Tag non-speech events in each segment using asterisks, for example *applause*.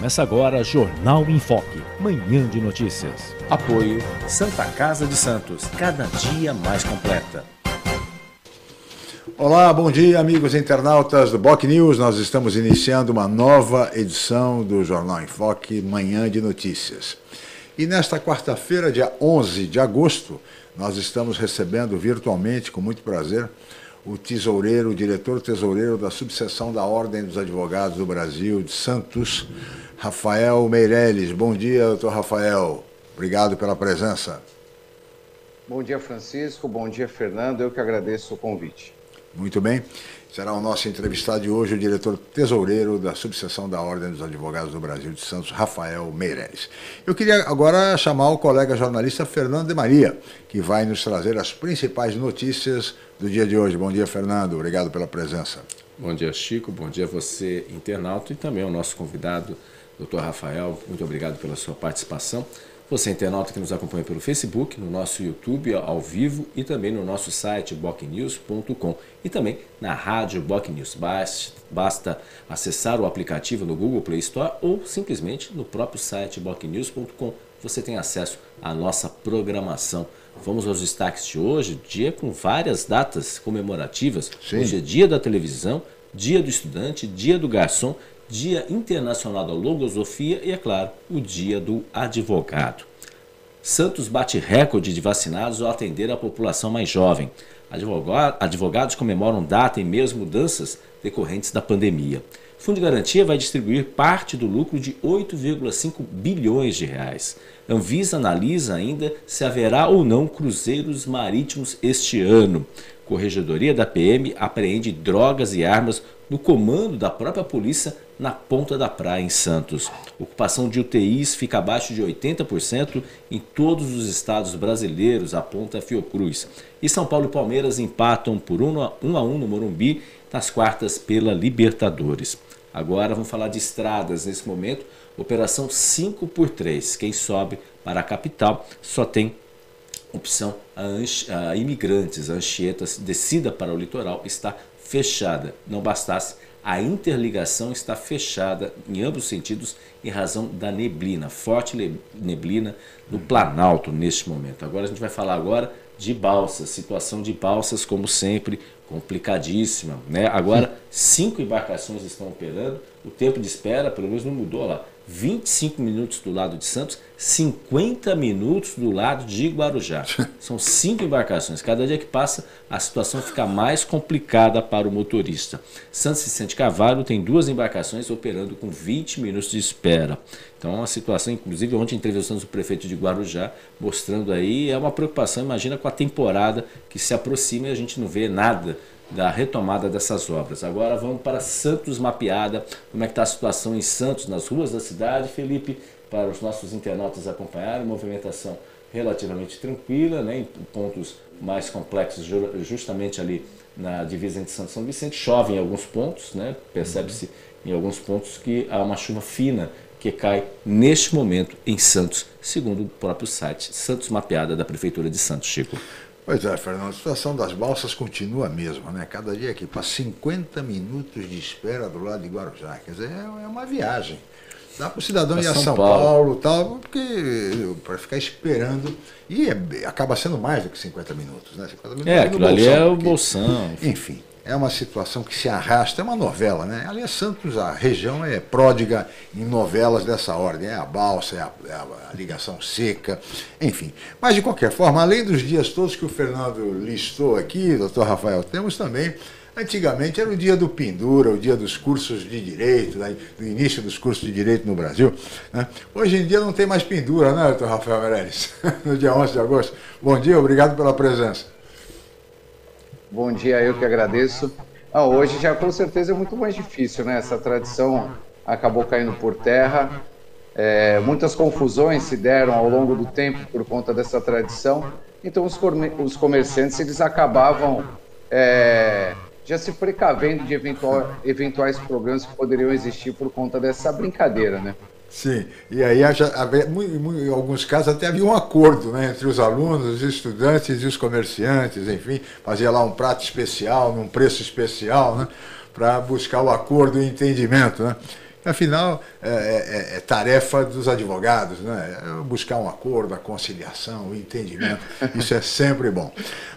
Começa agora Jornal em Foque, manhã de notícias. Apoio Santa Casa de Santos, cada dia mais completa. Olá, bom dia, amigos internautas do Boc News. Nós estamos iniciando uma nova edição do Jornal em Foque, manhã de notícias. E nesta quarta-feira, dia 11 de agosto, nós estamos recebendo virtualmente, com muito prazer, o tesoureiro, o diretor tesoureiro da subseção da Ordem dos Advogados do Brasil de Santos, Rafael Meirelles. Bom dia, doutor Rafael. Obrigado pela presença. Bom dia, Francisco. Bom dia, Fernando. Eu que agradeço o convite. Muito bem. Será o nosso entrevistado de hoje, o diretor tesoureiro da subseção da Ordem dos Advogados do Brasil de Santos, Rafael Meireles. Eu queria agora chamar o colega jornalista Fernando de Maria, que vai nos trazer as principais notícias do dia de hoje. Bom dia, Fernando. Obrigado pela presença. Bom dia, Chico. Bom dia a você, internauta, e também ao nosso convidado, doutor Rafael. Muito obrigado pela sua participação. Você, internauta que nos acompanha pelo Facebook, no nosso YouTube ao vivo e também no nosso site bocnews.com e também na rádio Bocnews. Basta acessar o aplicativo no Google Play Store ou simplesmente no próprio site bocnews.com. Você tem acesso à nossa programação. Vamos aos destaques de hoje, dia com várias datas comemorativas. Sim. Hoje é dia da televisão, dia do estudante, dia do garçom, Dia Internacional da Logosofia e, é claro, o Dia do Advogado. Santos bate recorde de vacinados ao atender a população mais jovem. Advogados comemoram data e mesmo mudanças decorrentes da pandemia. Fundo de Garantia vai distribuir parte do lucro de 8,5 bilhões de reais. Anvisa analisa ainda se haverá ou não cruzeiros marítimos este ano. Corregedoria da PM apreende drogas e armas no comando da própria polícia na ponta da praia em Santos. Ocupação de UTIs fica abaixo de 80% em todos os estados brasileiros, aponta a Fiocruz. E São Paulo e Palmeiras empatam por 1 a 1 no Morumbi nas quartas pela Libertadores. Agora vamos falar de estradas nesse momento. Operação 5 por 3. Quem sobe para a capital só tem opção a, a imigrantes. A Anchieta descida para o litoral está fechada. Não bastasse, a interligação está fechada em ambos os sentidos em razão da neblina, forte neblina no Planalto neste momento. Agora a gente vai falar agora de balsas, situação de balsas como sempre complicadíssima, né? Agora cinco embarcações estão operando, o tempo de espera pelo menos não mudou lá. 25 minutos do lado de Santos, 50 minutos do lado de Guarujá. *laughs* São cinco embarcações. Cada dia que passa, a situação fica mais complicada para o motorista. Santos Vicente Carvalho tem duas embarcações operando com 20 minutos de espera. Então, é uma situação, inclusive, ontem entrevistamos o prefeito de Guarujá, mostrando aí, é uma preocupação, imagina com a temporada que se aproxima e a gente não vê nada da retomada dessas obras. Agora vamos para Santos mapeada. Como é que está a situação em Santos, nas ruas da cidade, Felipe, para os nossos internautas acompanharem. Movimentação relativamente tranquila, né, em pontos mais complexos, justamente ali na divisa entre Santos e São Vicente. Chove em alguns pontos, né, percebe-se em alguns pontos que há uma chuva fina que cai neste momento em Santos, segundo o próprio site Santos Mapeada da Prefeitura de Santos, Chico. Pois é, Fernando, a situação das balsas continua a mesma, né? Cada dia aqui, para 50 minutos de espera do lado de Guarujá. Quer dizer, é, é uma viagem. Dá para o cidadão ir a São, São Paulo e tal, porque para ficar esperando. E é, acaba sendo mais do que 50 minutos, né? 50 minutos é, aquilo bolsão, ali é o bolsão. Enfim. É uma situação que se arrasta, é uma novela, né? Aliás, Santos, a região é pródiga em novelas dessa ordem, é a balsa, é a, é a, ligação seca, enfim. Mas, de qualquer forma, além dos dias todos que o Fernando listou aqui, doutor Rafael, temos também, antigamente era o dia do Pendura, o dia dos cursos de Direito, né? do início dos cursos de Direito no Brasil. Né? Hoje em dia não tem mais Pendura, né, doutor Rafael Meirelles? *laughs* no dia 11 de agosto. Bom dia, obrigado pela presença. Bom dia, eu que agradeço. Ah, hoje já com certeza é muito mais difícil, né? Essa tradição acabou caindo por terra. É, muitas confusões se deram ao longo do tempo por conta dessa tradição. Então os, os comerciantes eles acabavam é, já se precavendo de eventual, eventuais problemas que poderiam existir por conta dessa brincadeira, né? Sim, e aí em alguns casos até havia um acordo né, entre os alunos, os estudantes e os comerciantes, enfim, fazia lá um prato especial, num preço especial, né, para buscar o acordo e o entendimento. Né. Afinal, é, é, é, tarefa dos advogados, né? É buscar um acordo, a conciliação, o entendimento, *laughs* isso é sempre bom.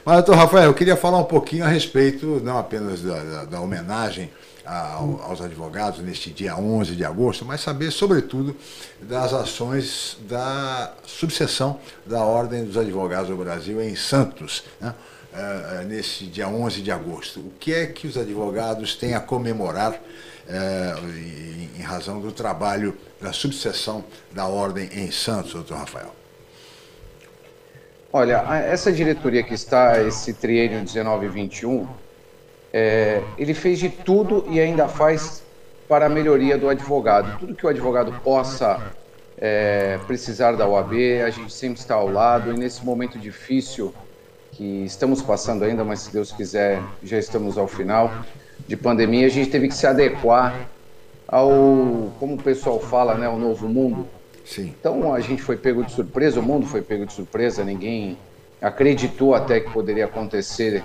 Mas, doutor Rafael, eu queria falar um pouquinho a respeito, não apenas da, da, da homenagem aos advogados neste dia 11 de agosto, mas saber, sobretudo, das ações da subseção da Ordem dos Advogados do Brasil em Santos, né? uh, nesse dia 11 de agosto. O que é que os advogados têm a comemorar uh, em, razão do trabalho da subseção da Ordem em Santos, doutor Rafael? Olha, essa diretoria que está, esse triênio 19-21, é, ele fez de tudo e ainda faz para a melhoria do advogado. Tudo que o advogado possa é, precisar da OAB, a gente sempre está ao lado. E nesse momento difícil que estamos passando ainda, mas se Deus quiser, já estamos ao final de pandemia, a gente teve que se adequar ao, como o pessoal fala, né, o novo mundo. Sim. Então a gente foi pego de surpresa, o mundo foi pego de surpresa, ninguém acreditou até que poderia acontecer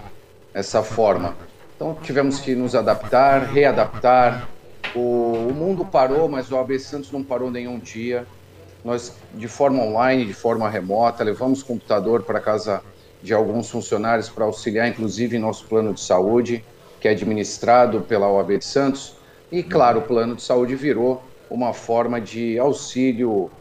dessa forma. Então tivemos que nos adaptar, readaptar. O, o mundo parou, mas o AB Santos não parou nenhum dia. Nós, de forma online, de forma remota, levamos computador para casa de alguns funcionários para auxiliar, inclusive, nosso plano de saúde, que é administrado pela OAB de Santos. E, claro, o plano de saúde virou uma forma de auxílio,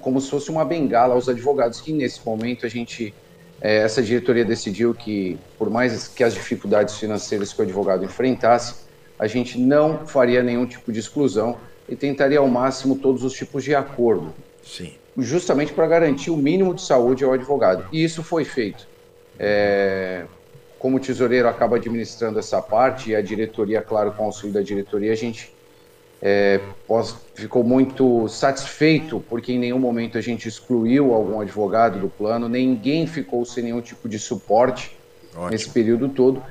como se fosse uma bengala aos advogados, que nesse momento a gente é, essa diretoria decidiu que, por mais que as dificuldades financeiras que o advogado enfrentasse, a gente não faria nenhum tipo de exclusão e tentaria ao máximo todos os tipos de acordo. Sim. Justamente para garantir o mínimo de saúde ao advogado. E isso foi feito. É, como o tesoureiro acaba administrando essa parte e a diretoria, claro, com o auxílio da diretoria, a gente é, ficou muito satisfeito porque em nenhum momento a gente excluiu algum advogado do plano, ninguém ficou sem nenhum tipo de suporte Ótimo. nesse período todo.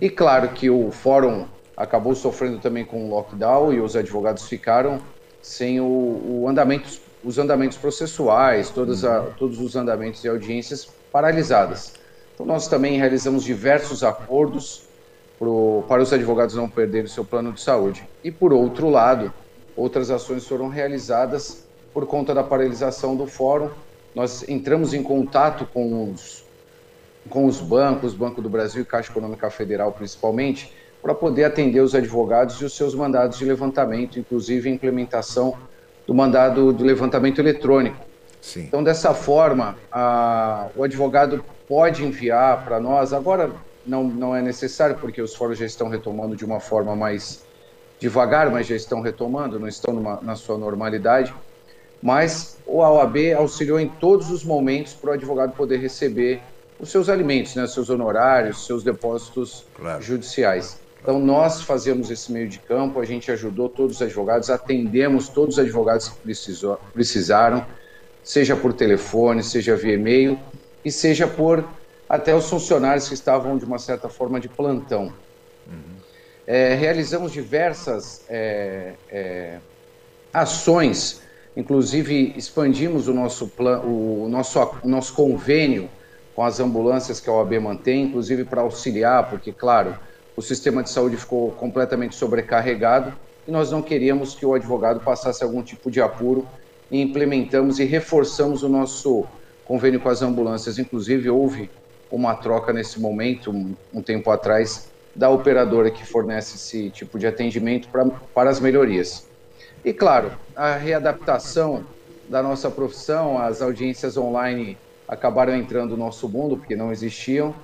E claro que o fórum acabou sofrendo também com o lockdown e os advogados ficaram sem o, o os andamentos processuais, todas a, uhum. todos os andamentos e audiências paralisadas. Então nós também realizamos diversos acordos pro, para os advogados não perderem o seu plano de saúde. E, por outro lado, outras ações foram realizadas por conta da paralisação do fórum. Nós entramos em contato com os, com os bancos, Banco do Brasil e Caixa Econômica Federal principalmente, para poder atender os advogados e os seus mandados de levantamento, inclusive a implementação do mandado de levantamento eletrônico. Sim. Então, dessa forma, a, o advogado pode enviar para nós, agora não, não é necessário, porque os fóruns já estão retomando de uma forma mais devagar, mas já estão retomando, não estão numa, na sua normalidade. Mas o OAB auxiliou em todos os momentos para o advogado poder receber os seus alimentos, né, seus honorários, seus depósitos claro. judiciais. Então, nós fazemos esse meio de campo, a gente ajudou todos os advogados, atendemos todos os advogados que precisou, precisaram, seja por telefone, seja via e-mail e seja por até os funcionários que estavam, de uma certa forma, de plantão. Uhum. É, realizamos diversas é, é, ações, inclusive expandimos o nosso, plan, o, nosso, o nosso convênio com as ambulâncias que a OAB mantém, inclusive para auxiliar, porque, claro, o sistema de saúde ficou completamente sobrecarregado e nós não queríamos que o advogado passasse algum tipo de apuro e implementamos e reforçamos o nosso convênio com as ambulâncias. Inclusive, houve uma troca nesse momento, um, um tempo atrás, da operadora que fornece esse tipo de atendimento pra, para as melhorias. E claro, a readaptação da nossa profissão, as audiências online acabaram entrando no nosso mundo, porque não existiam,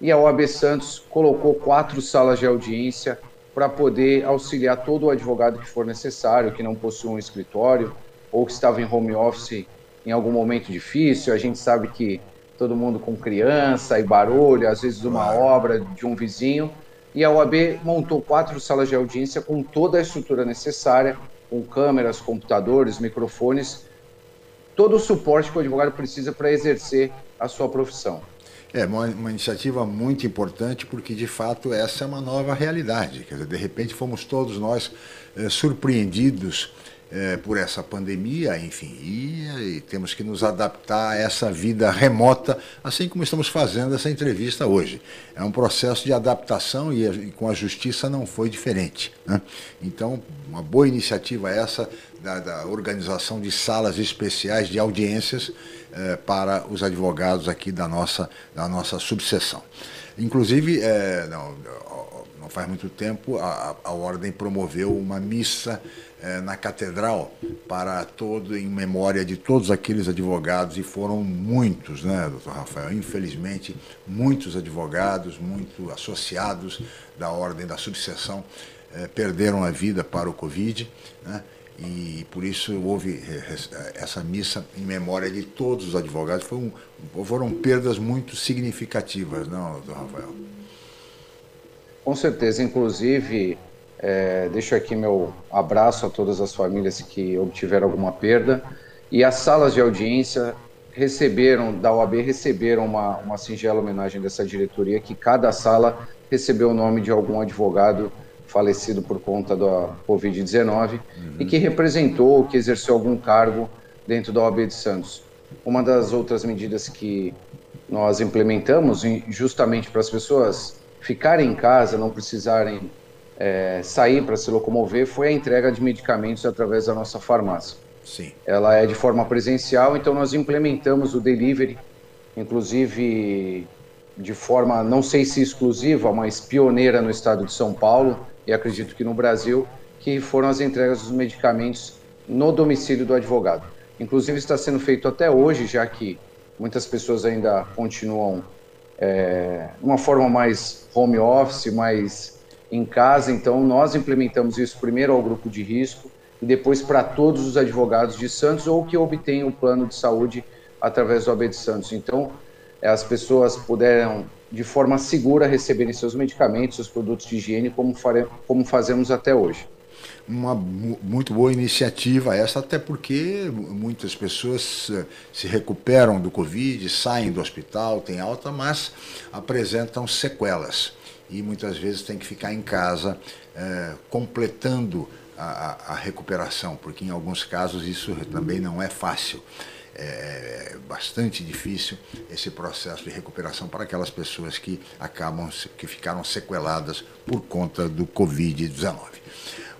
e a OAB Santos colocou quatro salas de audiência para poder auxiliar todo o advogado que for necessário, que não possui um escritório ou que estava em home office em algum momento difícil. A gente sabe que todo mundo com criança e barulho, às vezes uma obra de um vizinho. e a OAB montou quatro salas de audiência com toda a estrutura necessária, com câmeras, computadores, microfones, todo o suporte que o advogado precisa para exercer a sua profissão. É uma, uma, iniciativa muito importante porque, de fato, essa é uma nova realidade. Quer dizer, de repente, fomos todos nós é, surpreendidos é, por essa pandemia, enfim, e, e, temos que nos adaptar a essa vida remota, assim como estamos fazendo essa entrevista hoje. É um processo de adaptação e, e com a justiça não foi diferente. Né? Então, uma boa iniciativa essa da, da organização de salas especiais de audiências é, para os advogados aqui da nossa, da nossa subseção. Inclusive, é, não, não faz muito tempo, a, a Ordem promoveu uma missa é, na Catedral para todo, em memória de todos aqueles advogados, e foram muitos, né, doutor Rafael? Infelizmente, muitos advogados, muito associados da Ordem da Subseção, é, perderam a vida para o Covid, né? e por isso houve essa missa em memória de todos os advogados. Um, foram perdas muito significativas, não, doutor Rafael? Com certeza, inclusive, é, deixo aqui meu abraço a todas as famílias que obtiveram alguma perda e as salas de audiência receberam, da OAB, receberam uma, uma singela homenagem dessa diretoria, que cada sala recebeu o nome de algum advogado falecido por conta da Covid-19 uhum. e que representou, que exerceu algum cargo dentro da OAB de Santos. Uma das outras medidas que nós implementamos, justamente para as pessoas ficarem em casa, não precisarem é, sair para se locomover, foi a entrega de medicamentos através da nossa farmácia. Sim. Ela é de forma presencial, então nós implementamos o delivery, inclusive de forma, não sei se exclusiva, mas pioneira no estado de São Paulo e acredito que no Brasil, que foram as entregas dos medicamentos no domicílio do advogado. Inclusive está sendo feito até hoje, já que muitas pessoas ainda continuam é, uma forma mais home office, mais em casa. Então nós implementamos isso primeiro ao grupo de risco e depois para todos os advogados de Santos ou que obtêm o plano de saúde através do AB de Santos. Então as pessoas puderam de forma segura receberem seus medicamentos, seus produtos de higiene, como, fare, como fazemos até hoje. Uma muito boa iniciativa essa, até porque muitas pessoas eh, se recuperam do Covid, saem do hospital, têm alta, mas apresentam sequelas e muitas vezes tem que ficar em casa é, completando a, a, recuperação, porque em alguns casos isso também não é fácil. É, é bastante difícil esse processo de recuperação para aquelas pessoas que acabam que ficaram sequeladas por conta do Covid-19.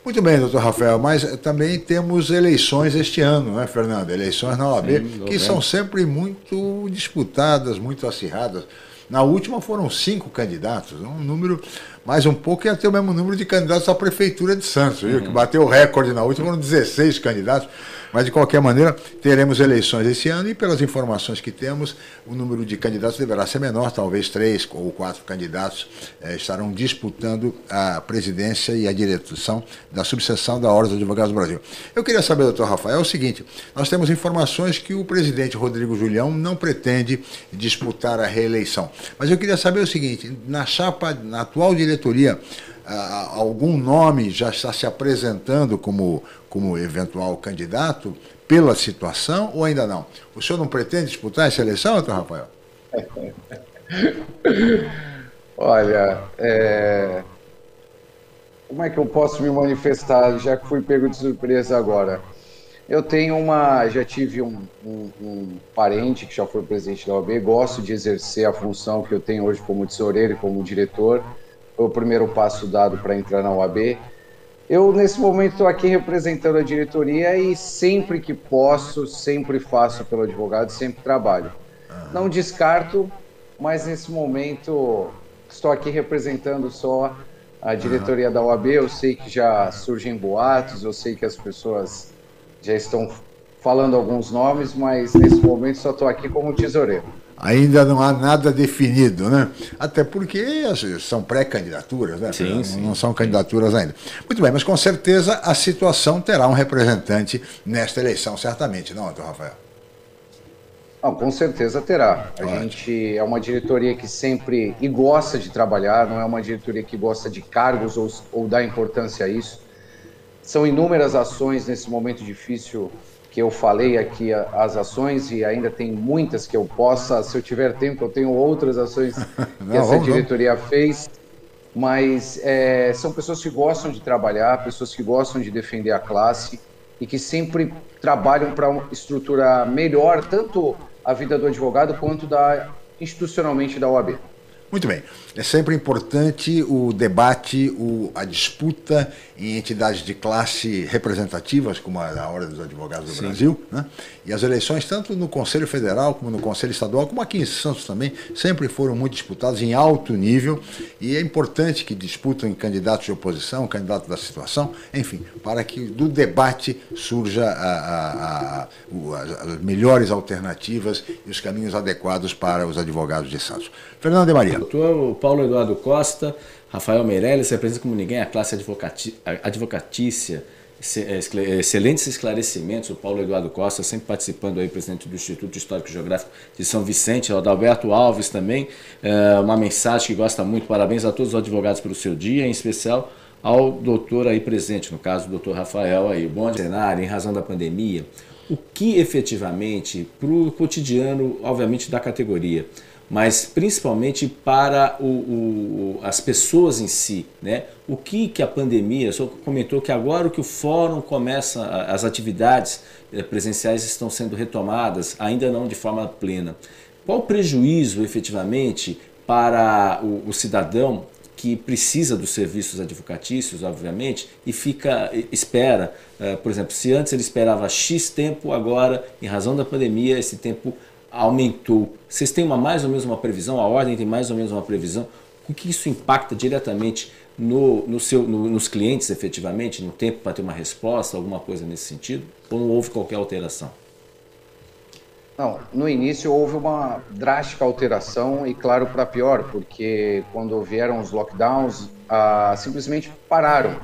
Muito bem, doutor Rafael, mas também temos eleições este ano, não é, Fernando? Eleições na OAB, Sim, que são sempre muito disputadas, muito acirradas. Na última foram cinco candidatos, um número mais um pouco ia ter o mesmo número de candidatos à Prefeitura de Santos, viu? Uhum. que bateu o recorde na última, foram 16 candidatos. Mas, de qualquer maneira, teremos eleições esse ano e, pelas informações que temos, o número de candidatos deverá ser menor, talvez três ou quatro candidatos eh, estarão disputando a presidência e a direção da subseção da Ordem dos Advogados do Brasil. Eu queria saber, doutor Rafael, o seguinte: nós temos informações que o presidente Rodrigo Julião não pretende disputar a reeleição. Mas eu queria saber o seguinte: na chapa, na atual diretoria, algum nome já está se apresentando como, como eventual candidato pela situação ou ainda não? O senhor não pretende disputar essa eleição, doutor Rafael? *laughs* Olha, é... como é que eu posso me manifestar, já que fui pego de surpresa agora? Eu tenho uma, já tive um, um, um, parente que já foi presidente da OAB, gosto de exercer a função que eu tenho hoje como tesoureiro como diretor o primeiro passo dado para entrar na UAB. Eu, nesse momento, estou aqui representando a diretoria e sempre que posso, sempre faço pelo advogado, sempre trabalho. Não descarto, mas nesse momento estou aqui representando só a diretoria da UAB. Eu sei que já surgem boatos, eu sei que as pessoas já estão falando alguns nomes, mas nesse momento só estou aqui como tesoureiro ainda não há nada definido, né? Até porque são pré-candidaturas, né? Sim, não, sim. não são candidaturas ainda. Muito bem, mas com certeza a situação terá um representante nesta eleição, certamente, não, doutor Rafael? Não, com certeza terá. A Ótimo. gente é uma diretoria que sempre e gosta de trabalhar, não é uma diretoria que gosta de cargos ou, ou dá importância a isso. São inúmeras ações nesse momento difícil que eu falei aqui as ações e ainda tem muitas que eu possa, se eu tiver tempo, eu tenho outras ações *laughs* que não, essa diretoria não. fez. Mas é, são pessoas que gostam de trabalhar, pessoas que gostam de defender a classe e que sempre trabalham para estruturar melhor tanto a vida do advogado quanto da institucionalmente da OAB. Muito bem. É sempre importante o debate, o, a disputa em entidades de classe representativas, como a Ordem dos Advogados do Sim. Brasil, né? e as eleições, tanto no Conselho Federal, como no Conselho Estadual, como aqui em Santos também, sempre foram muito disputadas em alto nível, e é importante que disputem candidatos de oposição, candidatos da situação, enfim, para que do debate surja a, a, a, as melhores alternativas e os caminhos adequados para os advogados de Santos. Fernando de Maria. Doutor Paulo Eduardo Costa, Rafael Meirelles, representa como ninguém a classe advocatícia, excelentes esclarecimentos, o Paulo Eduardo Costa, sempre participando aí, presidente do Instituto Histórico e Geográfico de São Vicente, o Adalberto Alves também, é, uma mensagem que gosta muito, parabéns a todos os advogados pelo seu dia, em especial ao doutor aí presente, no caso do doutor Rafael aí. Bom cenário, em razão da pandemia, o que efetivamente, para o cotidiano, obviamente, da categoria, mas principalmente para o, o, as pessoas em si. Né? O que, que a pandemia, o senhor comentou que agora que o fórum começa, as atividades eh, presenciais estão sendo retomadas, ainda não de forma plena. Qual o prejuízo efetivamente para o, o cidadão que precisa dos serviços advocatícios, obviamente, e fica espera, uh, por exemplo, se antes ele esperava X tempo, agora, em razão da pandemia, esse tempo aumentou. Vocês têm uma, mais ou menos uma previsão? A ordem tem mais ou menos uma previsão? O que isso impacta diretamente no, no seu, no, nos clientes, efetivamente, no tempo para ter uma resposta, alguma coisa nesse sentido? Ou não houve qualquer alteração? Não, no início houve uma drástica alteração e, claro, para pior, porque quando vieram os lockdowns, ah, simplesmente pararam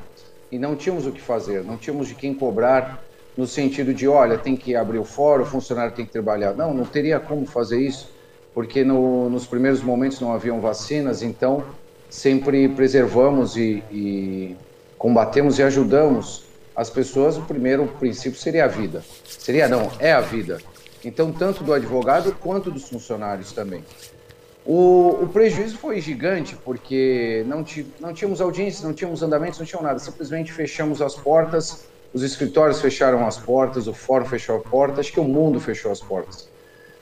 e não tínhamos o que fazer, não tínhamos de quem cobrar no sentido de, olha, tem que abrir o fórum, o funcionário tem que trabalhar. Não, não teria como fazer isso, porque no, nos primeiros momentos não haviam vacinas, então sempre preservamos e, e combatemos e ajudamos as pessoas. O primeiro princípio seria a vida. Seria, não, é a vida. Então, tanto do advogado quanto dos funcionários também. O, o, prejuízo foi gigante, porque não, não tínhamos audiências, não tínhamos andamentos, não tínhamos nada. Simplesmente fechamos as portas os escritórios fecharam as portas, o fórum fechou a porta, acho que o mundo fechou as portas.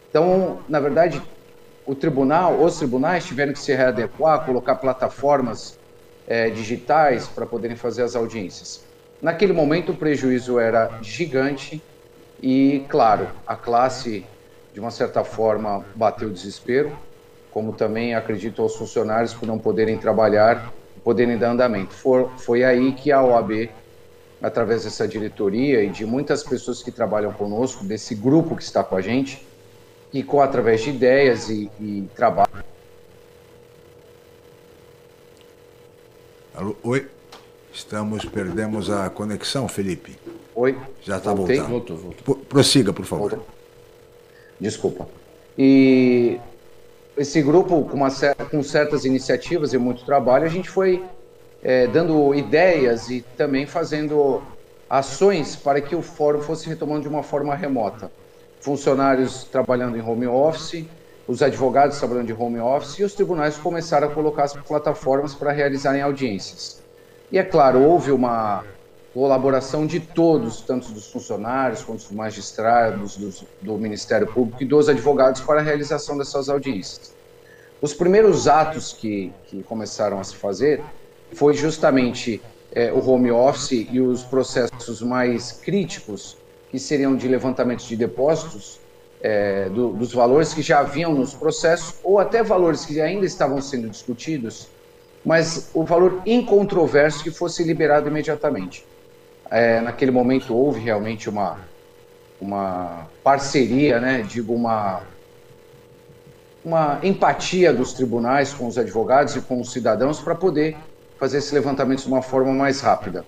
Então, na verdade, o tribunal, os tribunais tiveram que se readequar, colocar plataformas é, digitais para poderem fazer as audiências. Naquele momento, o prejuízo era gigante e, claro, a classe, de uma certa forma, bateu desespero, como também acredito aos funcionários por não poderem trabalhar, poderem dar andamento. For, foi aí que a OAB através dessa diretoria e de muitas pessoas que trabalham conosco, desse grupo que está com a gente, e com através de ideias e, e trabalho. Alô, oi, estamos, perdemos a conexão, Felipe. Oi. Já está voltando. Voltou, voltou. Prossiga, por favor. Voltou. Desculpa. E esse grupo, com, uma, com certas iniciativas e muito trabalho, a gente foi é, dando ideias e também fazendo ações para que o fórum fosse retomando de uma forma remota. Funcionários trabalhando em home office, os advogados trabalhando de home office e os tribunais começaram a colocar as plataformas para realizarem audiências. E é claro, houve uma colaboração de todos, tanto dos funcionários quanto dos magistrados, dos, do Ministério Público e dos advogados para a realização dessas audiências. Os primeiros atos que, que começaram a se fazer foi justamente é, o home office e os processos mais críticos, que seriam de levantamento de depósitos, é, do, dos valores que já haviam nos processos, ou até valores que ainda estavam sendo discutidos, mas o valor incontroverso que fosse liberado imediatamente. É, naquele momento houve realmente uma, uma parceria, né, digo, uma, uma empatia dos tribunais com os advogados e com os cidadãos para poder fazer esse levantamento de uma forma mais rápida.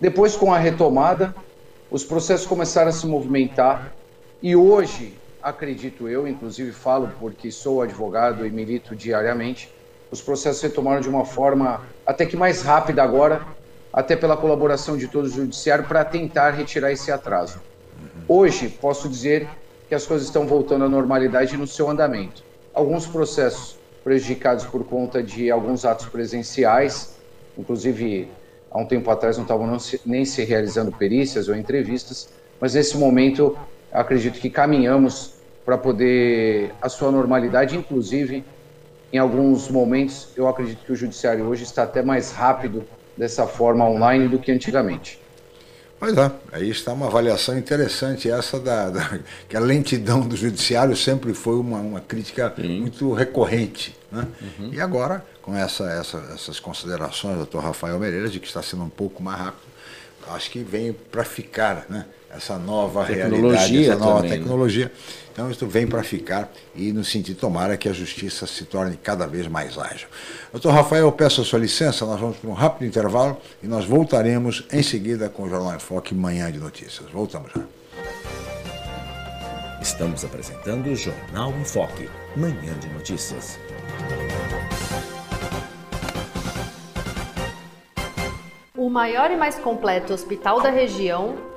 Depois, com a retomada, os processos começaram a se movimentar e hoje acredito eu, inclusive falo porque sou advogado e milito diariamente, os processos retomaram de uma forma até que mais rápida agora, até pela colaboração de todo o judiciário para tentar retirar esse atraso. Hoje, posso dizer que as coisas estão voltando à normalidade no seu andamento. Alguns processos prejudicados por conta de alguns atos presenciais, inclusive há um tempo atrás não estavam nem se realizando perícias ou entrevistas, mas nesse momento acredito que caminhamos para poder a sua normalidade, inclusive em alguns momentos eu acredito que o judiciário hoje está até mais rápido dessa forma online do que antigamente. Pois é, aí está uma avaliação interessante essa da, da *laughs* que a lentidão do judiciário sempre foi uma, uma crítica Sim. muito recorrente. Né? Uhum. E agora, com essa, essa, essas considerações do doutor Rafael Meirelles, de que está sendo um pouco mais rápido, acho que vem para ficar né? Essa nova realidade, essa nova também, né? tecnologia. Né? Então, isso vem para ficar e no sentido, tomara que a justiça se torne cada vez mais ágil. Doutor Rafael, peço a sua licença, nós vamos para um rápido intervalo e nós voltaremos em seguida com o Jornal em Foque Manhã de Notícias. Voltamos já. Estamos apresentando o Jornal em Foque, Manhã de Notícias. O maior e mais completo hospital da região,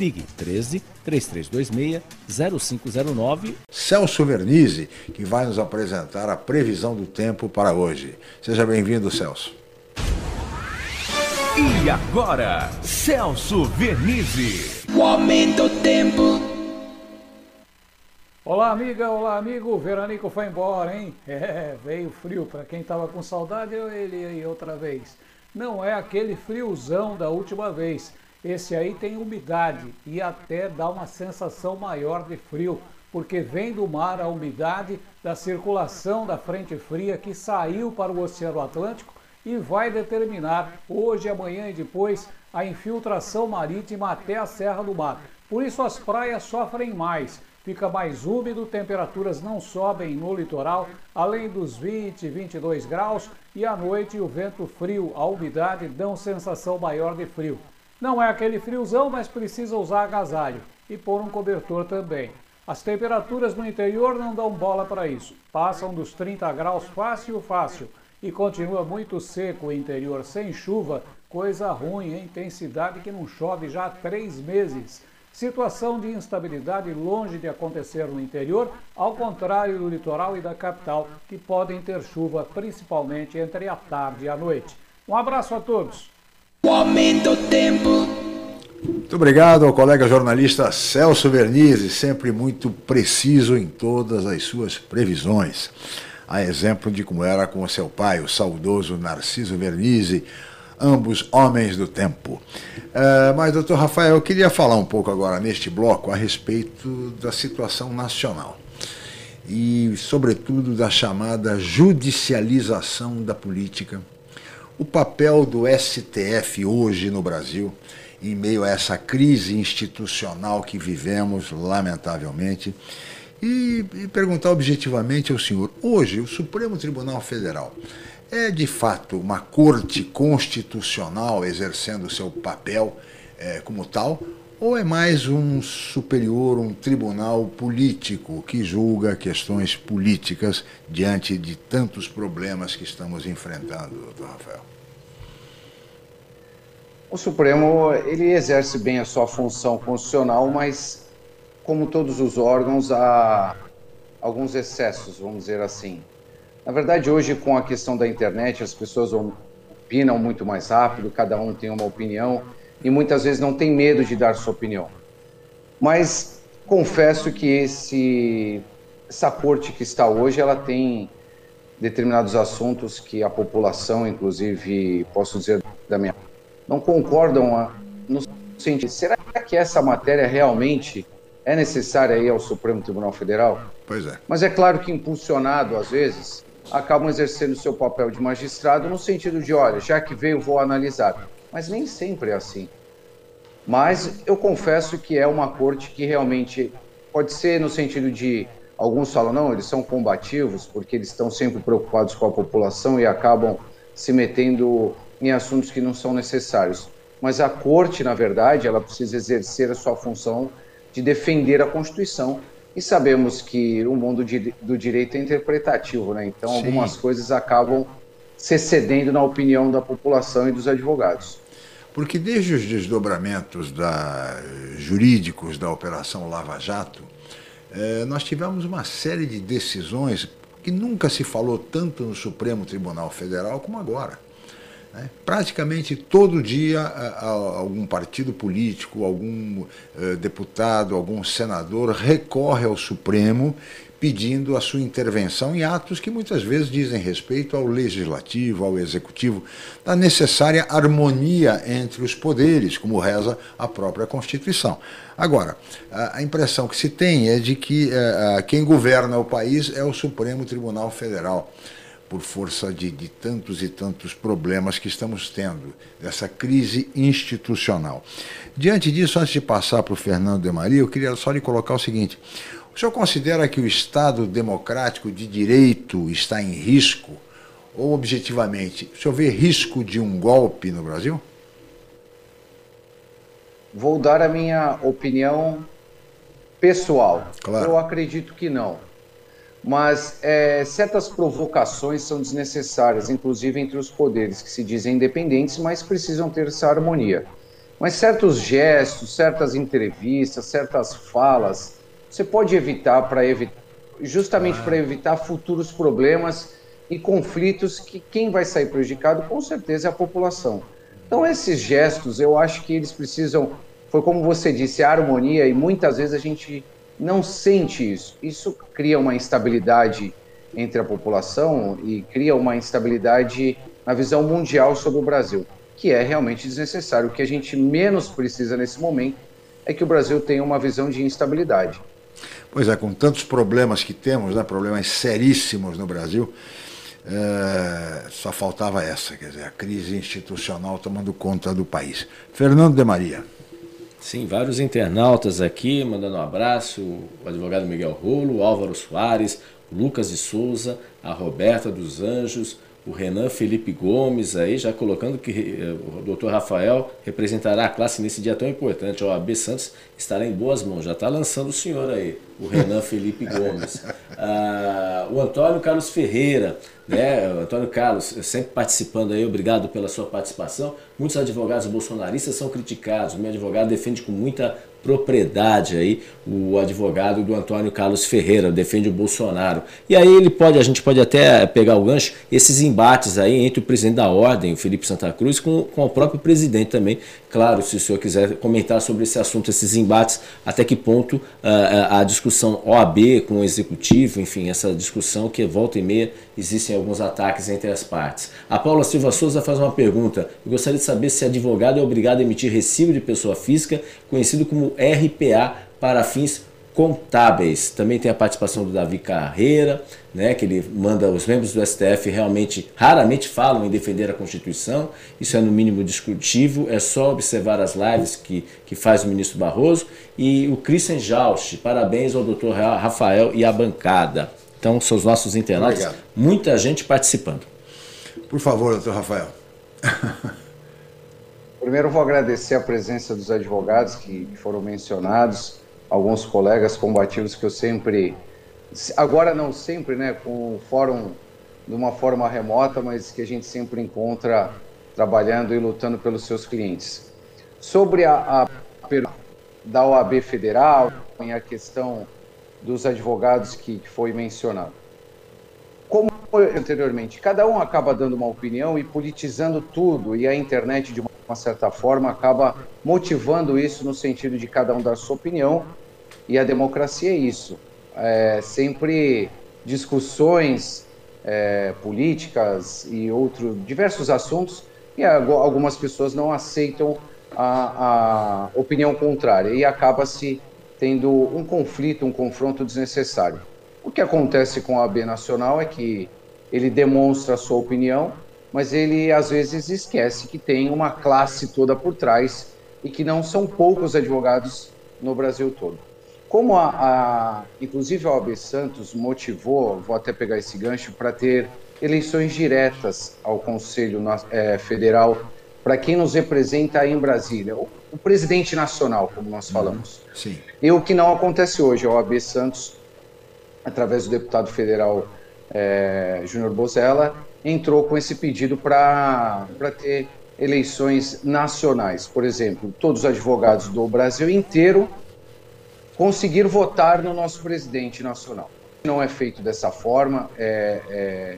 Ligue 13 3326 0509. Celso Vernizzi, que vai nos apresentar a previsão do tempo para hoje. Seja bem-vindo, Celso. E agora, Celso Vernizzi. O aumento do tempo. Olá, amiga, olá, amigo. O Veranico foi embora, hein? *laughs* É, veio frio. Para quem tava com saudade, ele aí outra vez. Não é aquele friozão da última vez esse aí tem umidade e até dá uma sensação maior de frio, porque vem do mar a umidade da circulação da frente fria que saiu para o Oceano Atlântico e vai determinar hoje, amanhã e depois a infiltração marítima até a Serra do Mar. Por isso as praias sofrem mais, fica mais úmido, temperaturas não sobem no litoral, além dos 20, 22 graus, e à noite o vento frio, a umidade dão sensação maior de frio. Não é aquele friozão, mas precisa usar agasalho e pôr um cobertor também. As temperaturas no interior não dão bola para isso. Passam dos 30 graus fácil, fácil. E continua muito seco o interior, sem chuva, coisa ruim, hein? Tem cidade que não chove já há três meses. Situação de instabilidade longe de acontecer no interior, ao contrário do litoral e da capital, que podem ter chuva principalmente entre a tarde e a noite. Um abraço a todos! O aumento do tempo. Muito obrigado ao colega jornalista Celso Vernizzi, sempre muito preciso em todas as suas previsões. A exemplo de como era com seu pai, o saudoso Narciso Vernizzi, ambos homens do tempo. Uh, mas, doutor Rafael, eu queria falar um pouco agora neste bloco a respeito da situação nacional e, sobretudo, da chamada judicialização da política, o papel do STF hoje no Brasil em meio a essa crise institucional que vivemos, lamentavelmente, e, e perguntar objetivamente ao senhor: hoje, o Supremo Tribunal Federal é de fato uma corte constitucional exercendo seu papel é, como tal, ou é mais um superior, um tribunal político que julga questões políticas diante de tantos problemas que estamos enfrentando, doutor Rafael? O Supremo ele exerce bem a sua função constitucional, mas como todos os órgãos há alguns excessos, vamos dizer assim. Na verdade, hoje com a questão da internet, as pessoas opinam muito mais rápido, cada um tem uma opinião e muitas vezes não tem medo de dar sua opinião. Mas confesso que esse essa corte que está hoje, ela tem determinados assuntos que a população, inclusive, posso dizer da minha não concordam no sentido, será que essa matéria realmente é necessária aí ao Supremo Tribunal Federal? Pois é. Mas é claro que impulsionado, às vezes, acabam exercendo seu papel de magistrado no sentido de, olha, já que veio, vou analisar. Mas nem sempre é assim. Mas eu confesso que é uma corte que realmente pode ser no sentido de alguns falam não, eles são combativos porque eles estão sempre preocupados com a população e acabam se metendo em assuntos que não são necessários. Mas a corte, na verdade, ela precisa exercer a sua função de defender a Constituição. E sabemos que o mundo do direito é interpretativo, né? Então, Sim. algumas coisas acabam se excedendo na opinião da população e dos advogados. Porque desde os desdobramentos da, jurídicos da Operação Lava Jato, eh, nós tivemos uma série de decisões que nunca se falou tanto no Supremo Tribunal Federal como agora. Né? Praticamente todo dia algum partido político, algum eh, deputado, algum senador recorre ao Supremo pedindo a sua intervenção em atos que muitas vezes dizem respeito ao legislativo, ao executivo, da necessária harmonia entre os poderes, como reza a própria Constituição. Agora, a impressão que se tem é de que eh, quem governa o país é o Supremo Tribunal Federal por força de, de, tantos e tantos problemas que estamos tendo, dessa crise institucional. Diante disso, antes de passar para o Fernando de Maria, eu queria só lhe colocar o seguinte: o senhor considera que o Estado democrático de direito está em risco? Ou, objetivamente, o senhor vê risco de um golpe no Brasil? Vou dar a minha opinião pessoal. Claro. Eu acredito que não mas é, certas provocações são desnecessárias, inclusive entre os poderes que se dizem independentes, mas precisam ter essa harmonia. Mas certos gestos, certas entrevistas, certas falas, você pode evitar para evitar, justamente para evitar futuros problemas e conflitos que quem vai sair prejudicado com certeza é a população. Então esses gestos, eu acho que eles precisam, foi como você disse, a harmonia e muitas vezes a gente não sente isso. Isso cria uma instabilidade entre a população e cria uma instabilidade na visão mundial sobre o Brasil, que é realmente desnecessário. O que a gente menos precisa nesse momento é que o Brasil tenha uma visão de instabilidade. Pois é, com tantos problemas que temos, né, problemas seríssimos no Brasil, é, só faltava essa, quer dizer, a crise institucional tomando conta do país. Fernando de Maria. Sim, vários internautas aqui mandando um abraço, o advogado Miguel Rolo, o Álvaro Soares, Lucas de Souza, a Roberta dos Anjos, o Renan Felipe Gomes aí, já colocando que eh, o doutor Rafael representará a classe nesse dia tão importante. O AB Santos estará em boas mãos, já está lançando o senhor aí, o Renan Felipe Gomes. *laughs* Ah, o Antônio Carlos Ferreira, né? O Antônio Carlos, sempre participando aí, obrigado pela sua participação. Muitos advogados bolsonaristas são criticados, o meu advogado defende com muita propriedade aí o advogado do Antônio Carlos Ferreira, defende o Bolsonaro. E aí ele pode, a gente pode até pegar o gancho, esses embates aí entre o presidente da ordem, o Felipe Santa Cruz, com, com o próprio presidente também. Claro, se o senhor quiser comentar sobre esse assunto, esses embates, até que ponto uh, a discussão OAB com o executivo, enfim, essa discussão que volta e meia existem alguns ataques entre as partes. A Paula Silva Souza faz uma pergunta. Eu gostaria de saber se advogado é obrigado a emitir recibo de pessoa física, conhecido como RPA, para fins contábeis. Também tem a participação do Davi Carreira, né, que ele manda os membros do STF realmente raramente falam em defender a Constituição. Isso é no mínimo discutível, é só observar as lives que, que faz o ministro Barroso e o Christian Jaust. Parabéns ao doutor Rafael e à bancada. Então, são os nossos internautas. Obrigado. Muita gente participando. Por favor, doutor Rafael. *laughs* Primeiro, vou agradecer a presença dos advogados que foram mencionados alguns colegas combativos que eu sempre, agora não sempre, né, com o fórum de uma forma remota, mas que a gente sempre encontra trabalhando e lutando pelos seus clientes. Sobre a, a da OAB Federal e a questão dos advogados que, que foi mencionado. Como anteriormente, cada um acaba dando uma opinião e politizando tudo, e a internet, de uma certa forma, acaba motivando isso no sentido de cada um dar sua opinião e a democracia é isso. É sempre discussões é, políticas e outros diversos assuntos e algumas pessoas não aceitam a, a opinião contrária e acaba-se tendo um conflito, um confronto desnecessário. O que acontece com a AB Nacional é que ele demonstra a sua opinião, mas ele às vezes esquece que tem uma classe toda por trás e que não são poucos advogados no Brasil todo. Como a, a, inclusive a OAB Santos motivou, vou até pegar esse gancho, para ter eleições diretas ao Conselho é, Federal para quem nos representa aí em Brasília, o, o, presidente nacional, como nós uhum. falamos. Sim. E o que não acontece hoje, a OAB Santos, através do deputado federal é, Júnior Bozella, entrou com esse pedido para ter eleições nacionais. Por exemplo, todos os advogados do Brasil inteiro conseguir votar no nosso presidente nacional. Não é feito dessa forma, é, é,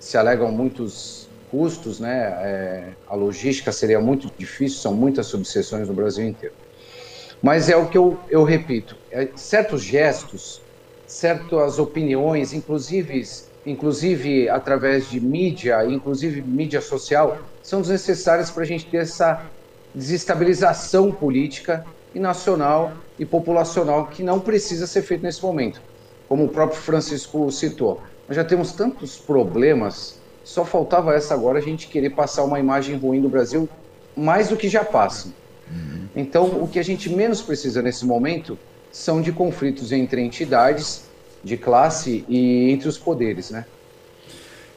se alegam muitos custos, né? É, a logística seria muito difícil, são muitas subseções no Brasil inteiro. Mas é o que eu, eu repito, é, certos gestos, certas opiniões, inclusive, inclusive através de mídia, inclusive mídia social, são desnecessárias para a gente ter essa desestabilização política e nacional e populacional que não precisa ser feito nesse momento. Como o próprio Francisco citou, nós já temos tantos problemas, só faltava essa agora a gente querer passar uma imagem ruim do Brasil mais do que já passa. Uhum. Então, o que a gente menos precisa nesse momento são de conflitos entre entidades de classe e entre os poderes, né?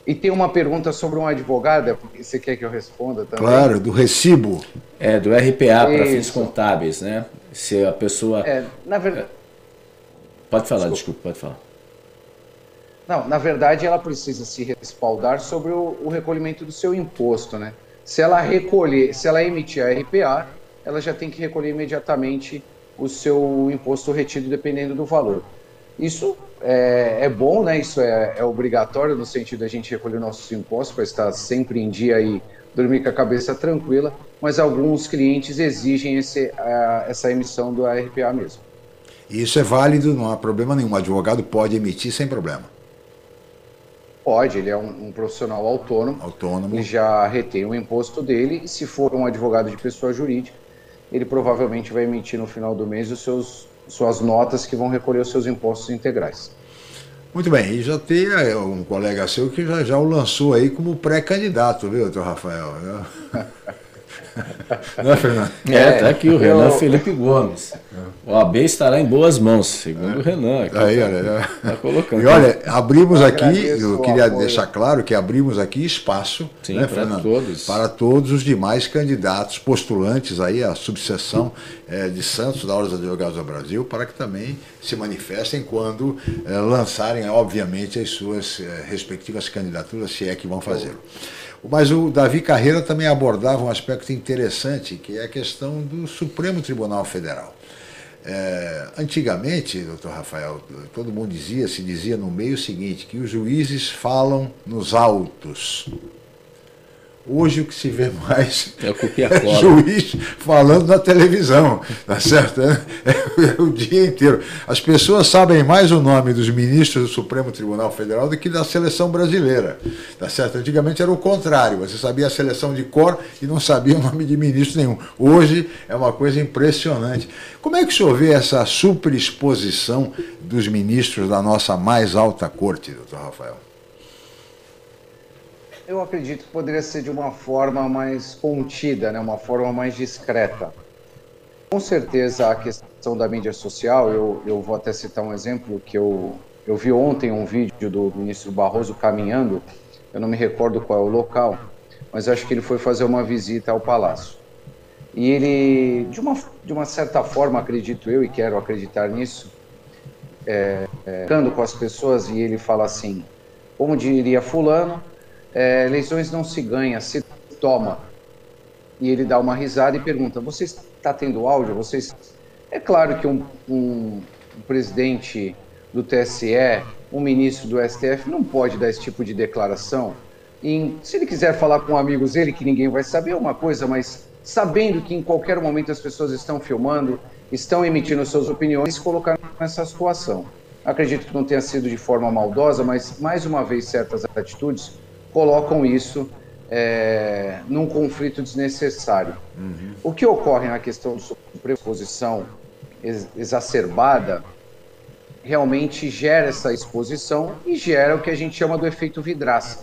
E tem uma pergunta sobre um advogado, você quer que eu responda também? Claro, do recibo. É, do RPA para fins contábeis, né? Se a pessoa. É, na verdade. Pode falar, desculpa. desculpa, pode falar. Não, na verdade ela precisa se respaldar sobre o, o, recolhimento do seu imposto, né? Se ela recolher, se ela emitir a RPA, ela já tem que recolher imediatamente o seu imposto retido dependendo do valor. Isso é, é bom, né? Isso é, é, obrigatório no sentido da gente recolher nossos impostos para estar sempre em dia e dormir com a cabeça tranquila, mas alguns clientes exigem esse, uh, essa emissão do ARPA mesmo. Isso é válido, não há problema nenhum. O advogado pode emitir sem problema. Pode, ele é um, um profissional autônomo. Autônomo. Ele já retém o imposto dele e se for um advogado de pessoa jurídica, ele provavelmente vai emitir no final do mês os seus, suas notas que vão recolher os seus impostos integrais. Muito bem, e já tem é, um colega seu que já, já o lançou aí como pré-candidato, viu, doutor Rafael? *laughs* *laughs* Não é, Fernando? É, tá aqui o Renan eu... Felipe Gomes. O AB estará em boas mãos, segundo é. o Renan. Aqui, aí, olha, tá colocando. E olha, abrimos aqui, eu queria apoio. deixar claro que abrimos aqui espaço Sim, né, para todos. para todos os demais candidatos postulantes aí à subseção é, de Santos da Ordem dos Advogados do Brasil, para que também se manifestem quando é, lançarem, obviamente, as suas é, respectivas candidaturas, se é que vão fazê-lo. Mas o Davi Carreira também abordava um aspecto interessante, que é a questão do Supremo Tribunal Federal. É, antigamente, doutor Rafael, todo mundo dizia, se dizia no meio o seguinte, que os juízes falam nos autos. Hoje o que se vê mais é, é juiz falando na televisão, tá certo? É, é, o dia inteiro. As pessoas sabem mais o nome dos ministros do Supremo Tribunal Federal do que da seleção brasileira, tá certo? Antigamente era o contrário, você sabia a seleção de cor e não sabia o nome de ministro nenhum. Hoje é uma coisa impressionante. Como é que o senhor vê essa superexposição dos ministros da nossa mais alta corte, doutor Rafael? Eu acredito que poderia ser de uma forma mais contida, né? uma forma mais discreta. Com certeza a questão da mídia social, eu, eu vou até citar um exemplo que eu, eu vi ontem um vídeo do ministro Barroso caminhando, eu não me recordo qual é o local, mas acho que ele foi fazer uma visita ao palácio. E ele, de uma, de uma certa forma, acredito eu, e quero acreditar nisso, é, é, com as pessoas, e ele fala assim: como diria Fulano, é, eleições não se ganha, se toma. E ele dá uma risada e pergunta: Você está tendo áudio? Vocês... É claro que um, um, um presidente do TSE, um ministro do STF, não pode dar esse tipo de declaração. E, se ele quiser falar com amigos dele, que ninguém vai saber, é uma coisa, mas sabendo que em qualquer momento as pessoas estão filmando, estão emitindo suas opiniões, colocar nessa situação. Acredito que não tenha sido de forma maldosa, mas mais uma vez certas atitudes colocam isso é, num conflito desnecessário. Uhum. O que ocorre na questão de sobreposição exacerbada realmente gera essa exposição e gera o que a gente chama do efeito vidraça.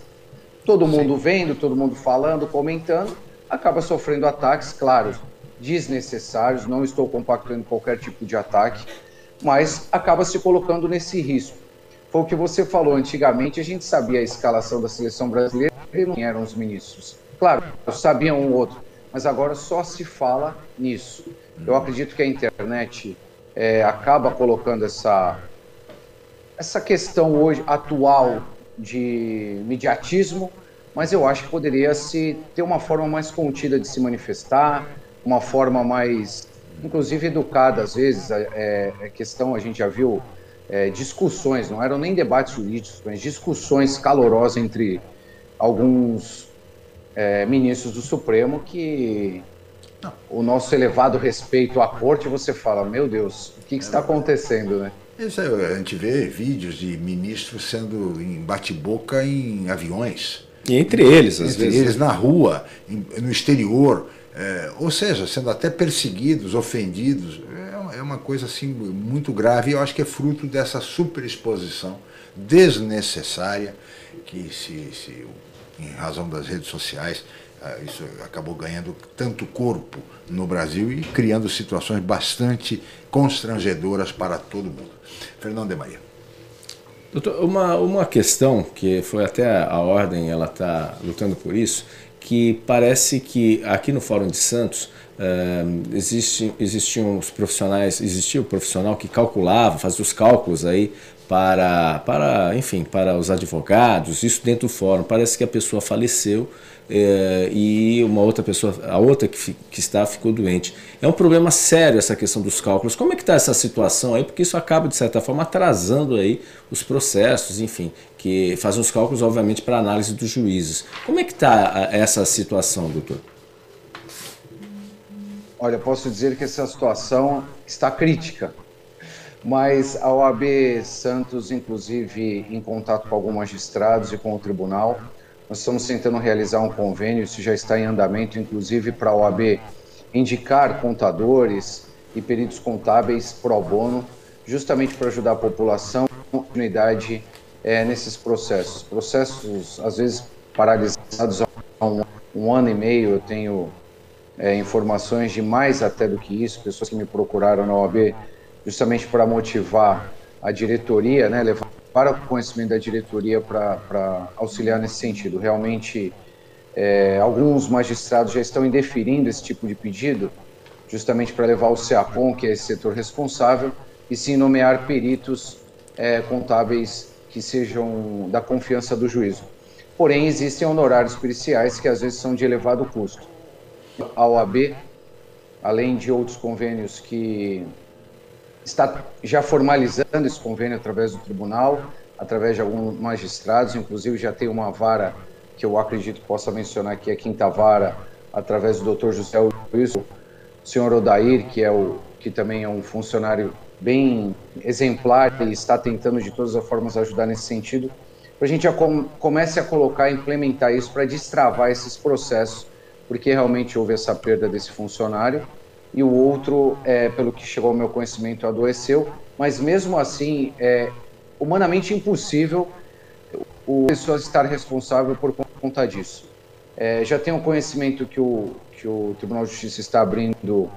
Todo mundo Sim. vendo, todo mundo falando, comentando, acaba sofrendo ataques, claro, desnecessários, não estou compactando qualquer tipo de ataque, mas acaba se colocando nesse risco. Foi o que você falou. Antigamente a gente sabia a escalação da seleção brasileira e não eram os ministros. Claro, sabiam um outro, mas agora só se fala nisso. Eu acredito que a internet é, acaba colocando essa, essa questão hoje atual de mediatismo, mas eu acho que poderia se ter uma forma mais contida de se manifestar, uma forma mais, inclusive educada às vezes. É, é questão a gente já viu é, discussões, não eram nem debates jurídicos, mas discussões calorosas entre alguns é, ministros do Supremo que não. o nosso elevado respeito à corte, você fala, meu Deus, o que, que está acontecendo, né? Isso é, a gente vê vídeos de ministros sendo em bate-boca em aviões. E entre eles, às entre vezes. eles na rua, em, no exterior, é, ou seja, sendo até perseguidos, ofendidos é uma coisa assim muito grave. Eu acho que é fruto dessa superexposição desnecessária que se, se em razão das redes sociais ah, isso acabou ganhando tanto corpo no Brasil e criando situações bastante constrangedoras para todo mundo. Fernando de Maria. Doutor, uma, uma questão que foi até a ordem, ela está lutando por isso, que parece que aqui no Fórum de Santos Uh, existe, existiam os profissionais, existia o profissional que calculava, fazia os cálculos aí para, para, enfim, para os advogados, isso dentro do fórum. Parece que a pessoa faleceu é, e uma outra pessoa, a outra que, que está ficou doente. É um problema sério essa questão dos cálculos. Como é que está essa situação aí? Porque isso acaba, de certa forma, atrasando aí os processos, enfim, que fazem os cálculos, obviamente, para análise dos juízes. Como é que está essa situação, doutor? Olha, posso dizer que essa situação está crítica, mas a OAB Santos, inclusive em contato com alguns magistrados e com o tribunal, nós estamos tentando realizar um convênio, isso já está em andamento, inclusive para a OAB indicar contadores e peritos contábeis pro bono, justamente para ajudar a população com continuidade é, nesses processos. Processos, às vezes, paralisados há um, um ano e meio, eu tenho é, informações de mais até do que isso, pessoas que me procuraram na OAB justamente para motivar a diretoria, né, levar para o conhecimento da diretoria para auxiliar nesse sentido. Realmente, é, alguns magistrados já estão indeferindo esse tipo de pedido, justamente para levar o CEAPOM, que é esse setor responsável, e sim nomear peritos é, contábeis que sejam da confiança do juízo. porém existem honorários periciais que às vezes são de elevado custo. A OAB, além de outros convênios que está já formalizando esse convênio através do tribunal, através de alguns magistrados, inclusive já tem uma vara que eu acredito que possa mencionar aqui, a quinta vara, através do doutor José Wilson, o senhor Odair, que, é o, que também é um funcionário bem exemplar e está tentando de todas as formas ajudar nesse sentido, para a gente já com, comece a colocar, implementar isso para destravar esses processos, porque realmente houve essa perda desse funcionário e o outro, é, pelo que chegou ao meu conhecimento, adoeceu, mas mesmo assim é humanamente impossível o pessoa estar responsável por conta disso. É, já tenho conhecimento que o, que o Tribunal de Justiça está abrindo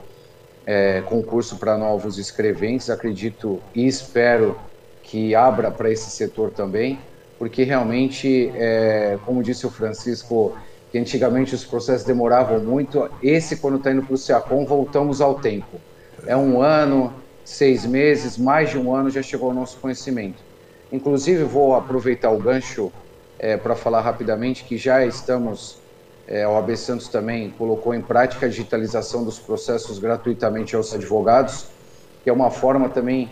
é, concurso para novos escreventes, acredito e espero que abra para esse setor também, porque realmente, é, como disse o Francisco, que antigamente os processos demoravam muito, esse quando está indo para o CEACOM, voltamos ao tempo. É um ano, seis meses, mais de um ano já chegou ao nosso conhecimento. Inclusive, vou aproveitar o gancho é, para falar rapidamente que já estamos é, a OAB Santos também colocou em prática a digitalização dos processos gratuitamente aos advogados, que é uma forma também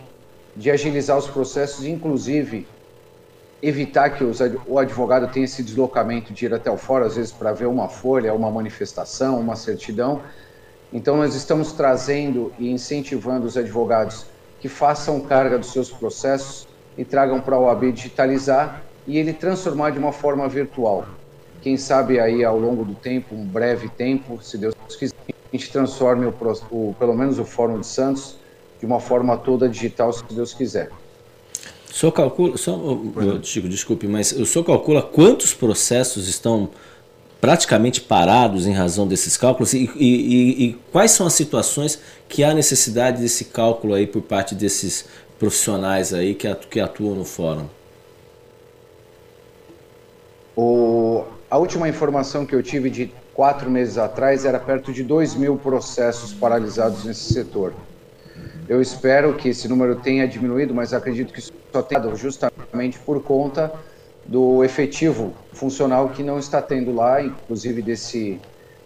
de agilizar os processos, inclusive evitar que os, o advogado tenha esse deslocamento de ir até o fórum, às vezes para ver uma folha, uma manifestação, uma certidão. Então, nós estamos trazendo e incentivando os advogados que façam carga dos seus processos e tragam para a OAB digitalizar e ele transformar de uma forma virtual quem sabe aí ao longo do tempo, um breve tempo, se Deus quiser, a gente transforme o, o, pelo menos o Fórum de Santos de uma forma toda digital, se Deus quiser. O senhor calcula, só, Chico, desculpe, mas o senhor calcula quantos processos estão praticamente parados em razão desses cálculos e, e, e, e quais são as situações que há necessidade desse cálculo aí por parte desses profissionais aí que, que atuam no fórum? O, a última informação que eu tive de quatro meses atrás era perto de 2 mil processos paralisados nesse setor. Eu espero que esse número tenha diminuído, mas acredito que só tenha justamente por conta do efetivo funcional que não está tendo lá, inclusive desse.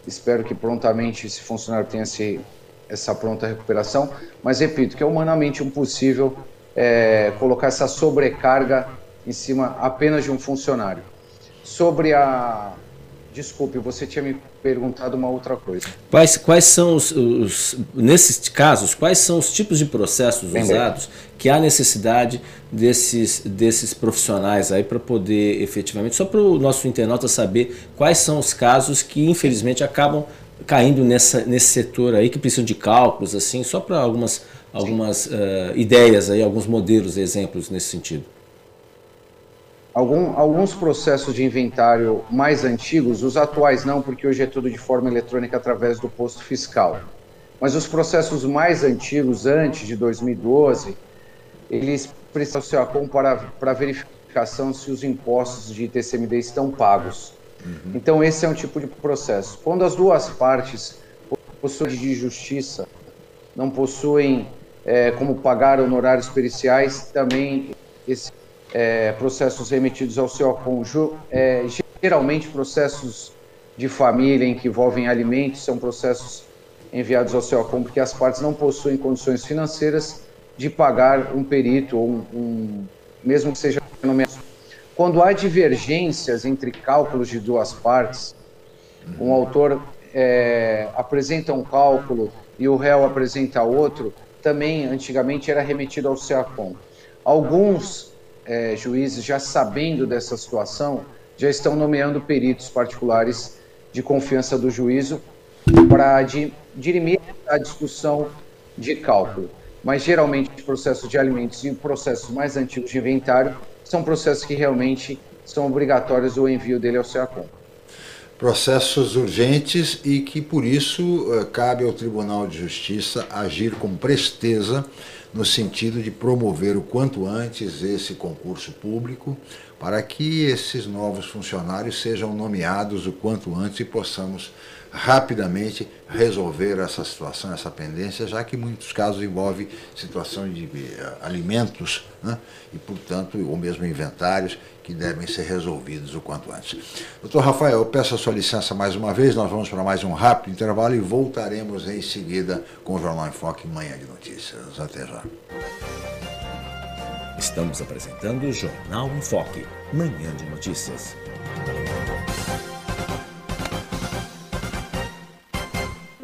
Espero que prontamente esse funcionário tenha esse, essa pronta recuperação, mas repito que é humanamente impossível é, colocar essa sobrecarga em cima apenas de um funcionário. Sobre a. Desculpe, você tinha me perguntado uma outra coisa. Quais, quais são os, os Nesses casos, quais são os tipos de processos Bem usados bem. que há necessidade desses, desses profissionais aí para poder efetivamente. Só para o nosso internauta saber quais são os casos que, infelizmente, acabam caindo nessa, nesse setor aí, que precisam de cálculos, assim, só para algumas, algumas uh, ideias aí, alguns modelos, exemplos nesse sentido. Algum, alguns processos de inventário mais antigos, os atuais não, porque hoje é tudo de forma eletrônica através do posto fiscal. Mas os processos mais antigos, antes de 2012, eles precisam ser para, para verificação se os impostos de ITCMD estão pagos. Uhum. Então, esse é um tipo de processo. Quando as duas partes possuem de justiça, não possuem é, como pagar honorários periciais, também esse é, processos remetidos ao seu cônjuge, é, geralmente processos de família em que envolvem alimentos, são processos enviados ao seu porque as partes não possuem condições financeiras de pagar um perito ou um, um mesmo que seja nomeado. Quando há divergências entre cálculos de duas partes, um autor é, apresenta um cálculo e o réu apresenta outro, também antigamente era remetido ao SEACOM. Alguns é, juízes, já sabendo dessa situação, já estão nomeando peritos particulares de confiança do juízo para dirimir a discussão de cálculo. Mas geralmente processos de alimentos e processos mais antigos de inventário são processos que realmente são obrigatórios o envio dele ao CEACOM. Processos urgentes e que por isso eh, cabe ao Tribunal de Justiça agir com presteza no sentido de promover o quanto antes esse concurso público, para que esses novos funcionários sejam nomeados o quanto antes e possamos rapidamente resolver essa situação, essa pendência, já que muitos casos envolve situação de eh, alimentos né? e, portanto, ou mesmo inventários que devem ser resolvidos o quanto antes. Doutor Rafael, eu peço a sua licença mais uma vez, nós vamos para mais um rápido intervalo e voltaremos em seguida com o Jornal em Foque Manhã de Notícias. Até já. Estamos apresentando o Jornal em Foque, Manhã de Notícias.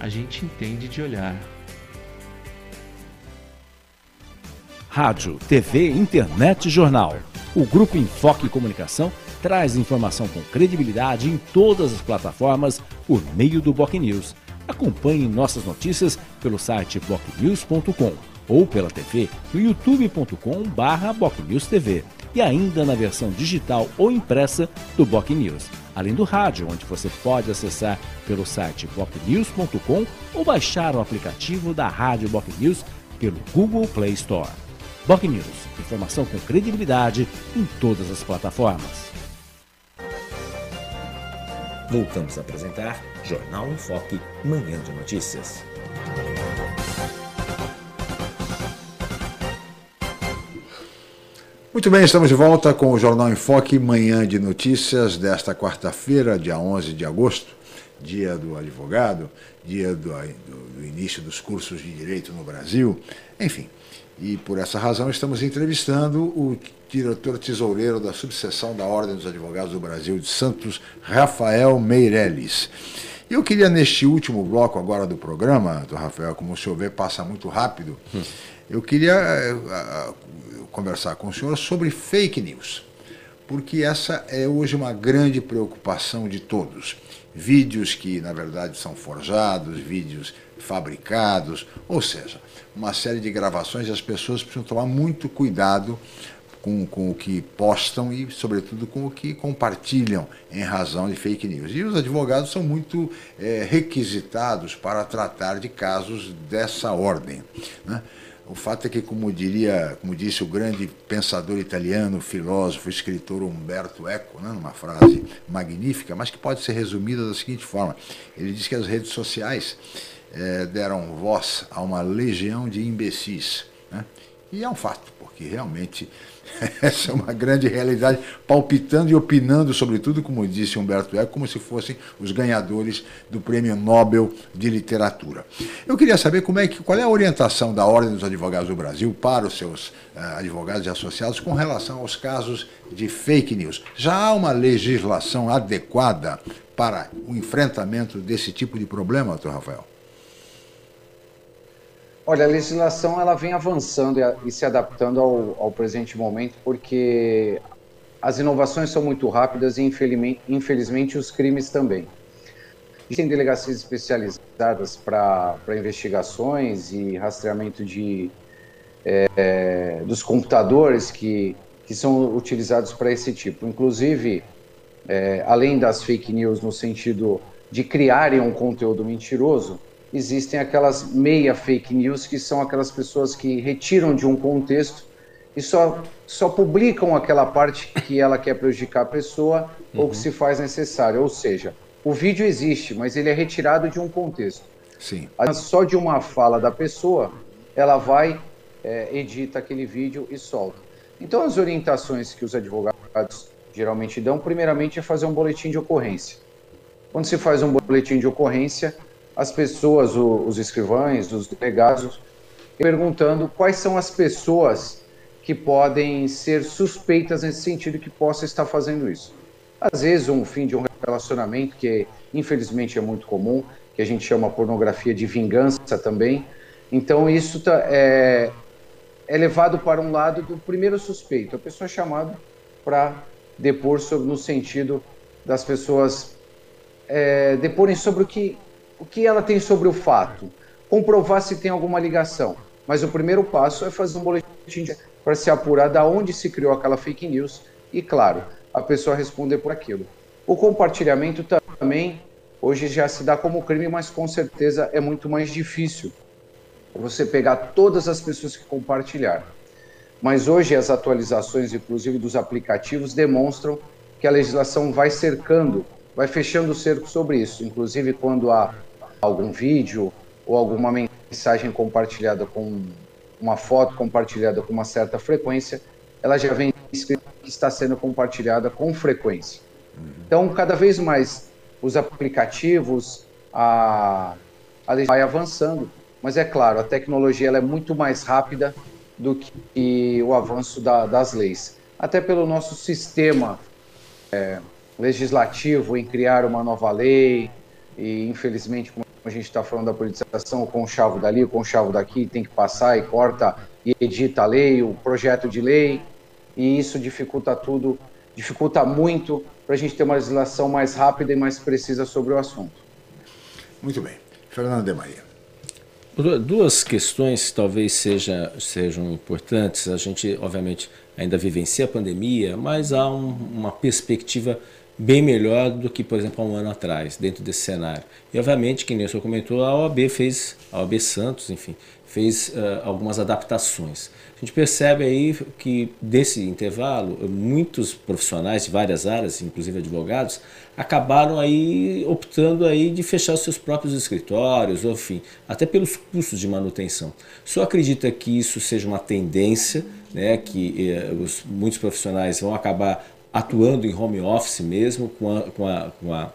a gente entende de olhar. Rádio, TV, internet e jornal. O Grupo Enfoque Comunicação traz informação com credibilidade em todas as plataformas por meio do Boc News. Acompanhe nossas notícias pelo site bocnews.com ou pela TV no youtube.com/bocnewstv e ainda na versão digital ou impressa do Boc News além do rádio, onde você pode acessar pelo site bocnews.com ou baixar o aplicativo da Rádio Boc News pelo Google Play Store. Boc News, informação com credibilidade em todas as plataformas. Voltamos a apresentar Jornal em Foque, Manhã de Notícias. Muito bem, estamos de volta com o Jornal em Foque, manhã de notícias desta quarta-feira, dia 11 de agosto, dia do advogado, dia do, do, do, início dos cursos de direito no Brasil, enfim. E por essa razão estamos entrevistando o diretor tesoureiro da subseção da Ordem dos Advogados do Brasil de Santos, Rafael Meirelles. Eu queria, neste último bloco agora do programa, do Rafael, como o senhor vê, passa muito rápido, hum. Eu queria eh, conversar com o senhor sobre fake news, porque essa é hoje uma grande preocupação de todos. Vídeos que, na verdade, são forjados, vídeos fabricados, ou seja, uma série de gravações e as pessoas precisam tomar muito cuidado com, com, o que postam e, sobretudo, com o que compartilham em razão de fake news. E os advogados são muito é, requisitados para tratar de casos dessa ordem. Né? O fato é que, como diria, como disse o grande pensador italiano, filósofo, escritor Umberto Eco, né, numa frase magnífica, mas que pode ser resumida da seguinte forma: ele diz que as redes sociais é, deram voz a uma legião de imbecis. Né? E é um fato, porque realmente *laughs* Essa é uma grande realidade, palpitando e opinando sobre tudo, como disse Humberto Eco, como se fossem os ganhadores do Prêmio Nobel de Literatura. Eu queria saber como é que, qual é a orientação da Ordem dos Advogados do Brasil para os seus uh, advogados e associados com relação aos casos de fake news. Já há uma legislação adequada para o enfrentamento desse tipo de problema, doutor Rafael? Olha, a legislação ela vem avançando e, se adaptando ao, ao presente momento, porque as inovações são muito rápidas e, infelizmente, infelizmente os crimes também. Existem delegacias especializadas para investigações e rastreamento de, é, dos computadores que, que são utilizados para esse tipo. Inclusive, é, além das fake news no sentido de criarem um conteúdo mentiroso, existem aquelas meia fake news que são aquelas pessoas que retiram de um contexto e só, só publicam aquela parte que ela quer prejudicar a pessoa uhum. ou que se faz necessário. Ou seja, o vídeo existe, mas ele é retirado de um contexto. Sim. Só de uma fala da pessoa, ela vai, é, edita aquele vídeo e solta. Então, as orientações que os advogados geralmente dão, primeiramente, é fazer um boletim de ocorrência. Quando se faz um boletim de ocorrência, as pessoas, os escrivães, os delegados, perguntando quais são as pessoas que podem ser suspeitas nesse sentido que possa estar fazendo isso. Às vezes, um fim de um relacionamento, que infelizmente é muito comum, que a gente chama pornografia de vingança também. Então, isso tá, é, é levado para um lado do primeiro suspeito, a pessoa chamada para depor sobre, no sentido das pessoas é, deporem sobre o que, o que ela tem sobre o fato, comprovar se tem alguma ligação. Mas o primeiro passo é fazer um boletim para se apurar da onde se criou aquela fake news e, claro, a pessoa responder por aquilo. O compartilhamento também hoje já se dá como crime, mas com certeza é muito mais difícil você pegar todas as pessoas que compartilharam. Mas hoje as atualizações, inclusive dos aplicativos, demonstram que a legislação vai cercando, vai fechando o cerco sobre isso. Inclusive quando há algum vídeo ou alguma mensagem compartilhada com uma foto compartilhada com uma certa frequência, ela já vem escrito que está sendo compartilhada com frequência. Então, cada vez mais os aplicativos, a, a vai avançando, mas é claro, a tecnologia ela é muito mais rápida do que o avanço da, das leis. Até pelo nosso sistema é, legislativo em criar uma nova lei, e infelizmente, como a gente está falando da politização, o conchavo dali, o conchavo daqui, tem que passar e corta e edita a lei, o projeto de lei, e isso dificulta tudo, dificulta muito para a gente ter uma legislação mais rápida e mais precisa sobre o assunto. Muito bem. Fernando de Maria. Duas questões talvez seja, sejam importantes. A gente, obviamente, ainda vivencia a pandemia, mas há um, uma perspectiva bem melhor do que, por exemplo, há um ano atrás, dentro desse cenário. E, obviamente, que nem o senhor comentou, a OAB fez, a OAB Santos, enfim, fez uh, algumas adaptações. A gente percebe aí que desse intervalo, muitos profissionais de várias áreas, inclusive advogados, acabaram aí optando aí de fechar os seus próprios escritórios, ou enfim, até pelos custos de manutenção. Só acredita que isso seja uma tendência, né, que eh, os, muitos profissionais vão acabar atuando em home office mesmo, com, a, com, a, com, a,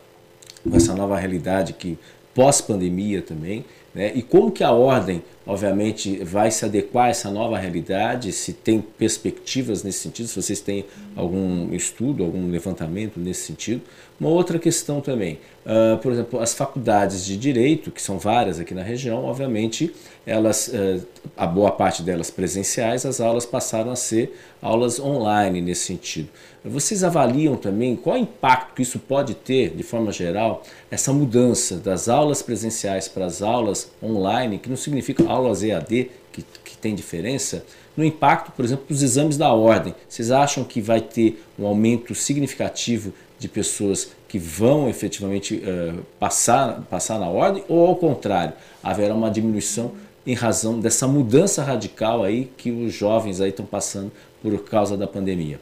com essa nova realidade que pós-pandemia também, né? E como que a ordem, obviamente, vai se adequar a essa nova realidade, se tem perspectivas nesse sentido, se vocês têm algum estudo, algum levantamento nesse sentido. Uma outra questão também, uh, por exemplo, as faculdades de Direito, que são várias aqui na região, obviamente, elas, uh, a boa parte delas presenciais, as aulas passaram a ser aulas online nesse sentido. Vocês avaliam também qual impacto que isso pode ter, de forma geral, essa mudança das aulas presenciais para as aulas online, que não significa aulas EAD, que, que tem diferença, no impacto, por exemplo, dos exames da ordem. Vocês acham que vai ter um aumento significativo de pessoas que vão efetivamente uh, passar, passar na ordem, ou ao contrário, haverá uma diminuição em razão dessa mudança radical aí que os jovens aí estão passando por causa da pandemia?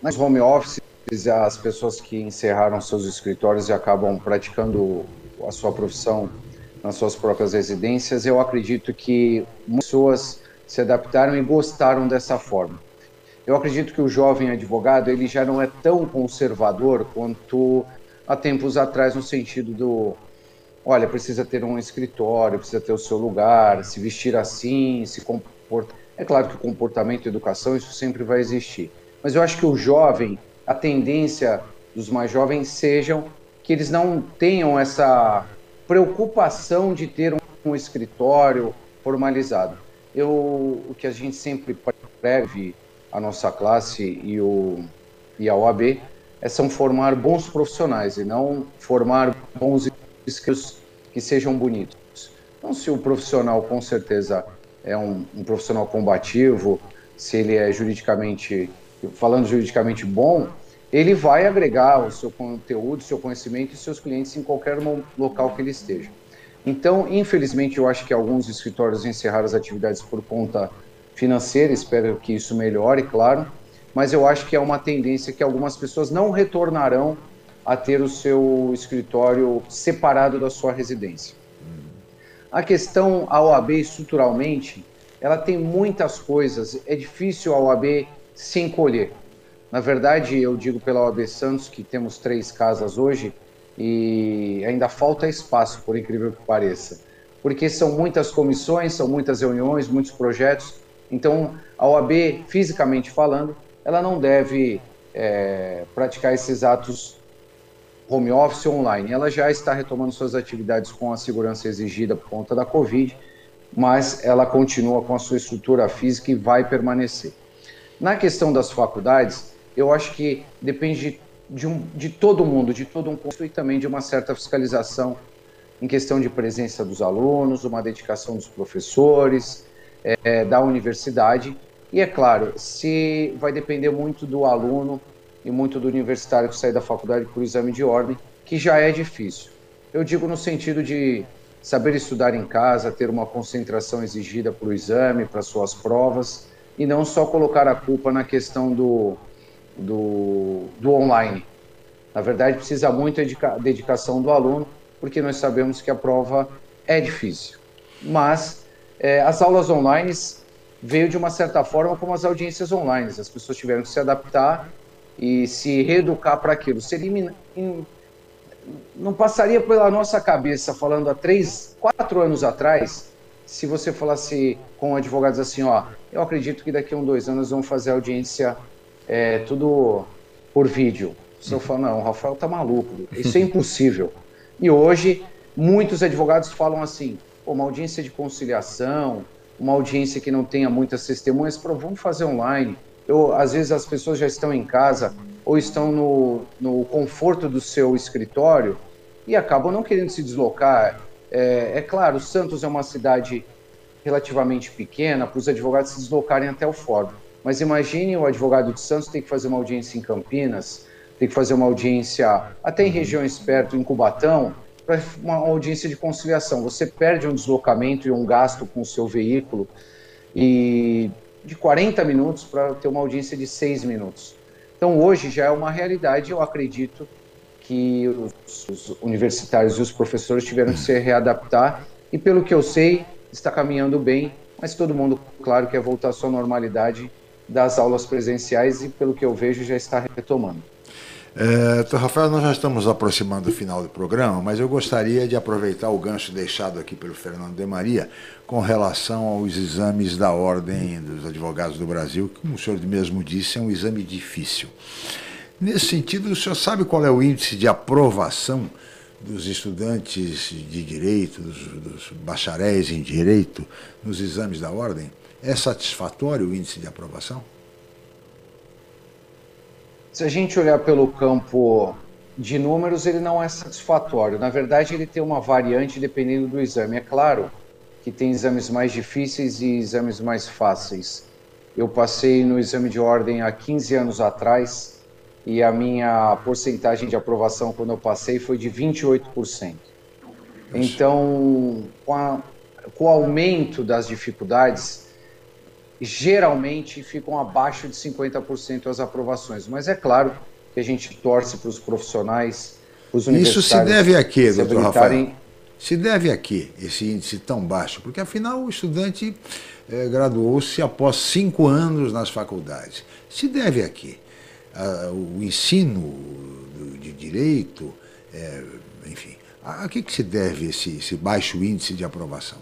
Nas home office, as pessoas que encerraram seus escritórios e acabam praticando a sua profissão nas suas próprias residências, eu acredito que muitas pessoas se adaptaram e gostaram dessa forma. Eu acredito que o jovem advogado ele já não é tão conservador quanto há tempos atrás no sentido do olha, precisa ter um escritório, precisa ter o seu lugar, se vestir assim, se comportar. É claro que o comportamento e educação, isso sempre vai existir. Mas eu acho que o jovem, a tendência dos mais jovens sejam que eles não tenham essa preocupação de ter um, escritório formalizado. Eu, o que a gente sempre preve a nossa classe e, o, e a OAB é são formar bons profissionais e não formar bons inscritos que sejam bonitos. Então, se o profissional com certeza é um, um profissional combativo, se ele é juridicamente falando juridicamente bom, ele vai agregar o seu conteúdo, seu conhecimento e seus clientes em qualquer local que ele esteja. Então, infelizmente, eu acho que alguns escritórios encerraram as atividades por conta financeira, espero que isso melhore, claro, mas eu acho que é uma tendência que algumas pessoas não retornarão a ter o seu escritório separado da sua residência. A questão a OAB estruturalmente, ela tem muitas coisas, é difícil a OAB se encolher. Na verdade, eu digo pela OAB Santos que temos três casas hoje e ainda falta espaço, por incrível que pareça, porque são muitas comissões, são muitas reuniões, muitos projetos. Então, a OAB, fisicamente falando, ela não deve é, praticar esses atos home office online. Ela já está retomando suas atividades com a segurança exigida por conta da Covid, mas ela continua com a sua estrutura física e vai permanecer. Na questão das faculdades, eu acho que depende de, um, de todo mundo, de todo um curso e também de uma certa fiscalização em questão de presença dos alunos, uma dedicação dos professores, é, da universidade. E é claro, se vai depender muito do aluno e muito do universitário que sai da faculdade por exame de ordem, que já é difícil. Eu digo no sentido de saber estudar em casa, ter uma concentração exigida para o exame, para suas provas, e não só colocar a culpa na questão do, do, do online. Na verdade, precisa muito dedica, dedicação do aluno, porque nós sabemos que a prova é difícil. Mas é, as aulas online veio de uma certa forma como as audiências online. As pessoas tiveram que se adaptar e se reeducar para aquilo. Seria não passaria pela nossa cabeça, falando há três, quatro anos atrás, se você falasse com advogados assim, ó, eu acredito que daqui a um, dois anos vamos fazer audiência é, tudo por vídeo. Se eu falo, não, o Rafael tá maluco, isso é impossível. E hoje, muitos advogados falam assim, uma audiência de conciliação, uma audiência que não tenha muitas testemunhas, vamos fazer online eu, às vezes as pessoas já estão em casa ou estão no, no conforto do seu escritório e acabam não querendo se deslocar. É, é claro, Santos é uma cidade relativamente pequena para os advogados se deslocarem até o fórum. Mas imagine o advogado de Santos ter que fazer uma audiência em Campinas, ter que fazer uma audiência até em regiões perto, em Cubatão, para uma audiência de conciliação. Você perde um deslocamento e um gasto com o seu veículo e de 40 minutos para ter uma audiência de 6 minutos. Então, hoje já é uma realidade, eu acredito que os, os universitários e os professores tiveram que se readaptar, e pelo que eu sei, está caminhando bem, mas todo mundo, claro, quer voltar à sua normalidade das aulas presenciais e, pelo que eu vejo, já está retomando. É, Rafael, nós já estamos aproximando do final do programa, mas eu gostaria de aproveitar o gancho deixado aqui pelo Fernando de Maria com relação aos exames da Ordem dos Advogados do Brasil, que, como o senhor mesmo disse, é um exame difícil. Nesse sentido, o senhor sabe qual é o índice de aprovação dos estudantes de direito, dos, dos bacharéis em direito, nos exames da Ordem? É satisfatório o índice de aprovação? Se a gente olhar pelo campo de números, ele não é satisfatório. Na verdade, ele tem uma variante dependendo do exame. É claro que tem exames mais difíceis e exames mais fáceis. Eu passei no exame de ordem há 15 anos atrás e a minha porcentagem de aprovação quando eu passei foi de 28%. Então, com, a, com o aumento das dificuldades, geralmente ficam abaixo de 50% as aprovações. Mas é claro que a gente torce para os profissionais, os universitários... Isso se deve a quê, doutor Rafael? Se deve a quê esse índice tão baixo? Porque afinal o estudante é, graduou-se após cinco anos nas faculdades. Se deve a quê? o ensino de direito, é, enfim, a, a que, que se deve esse, esse baixo índice de aprovação?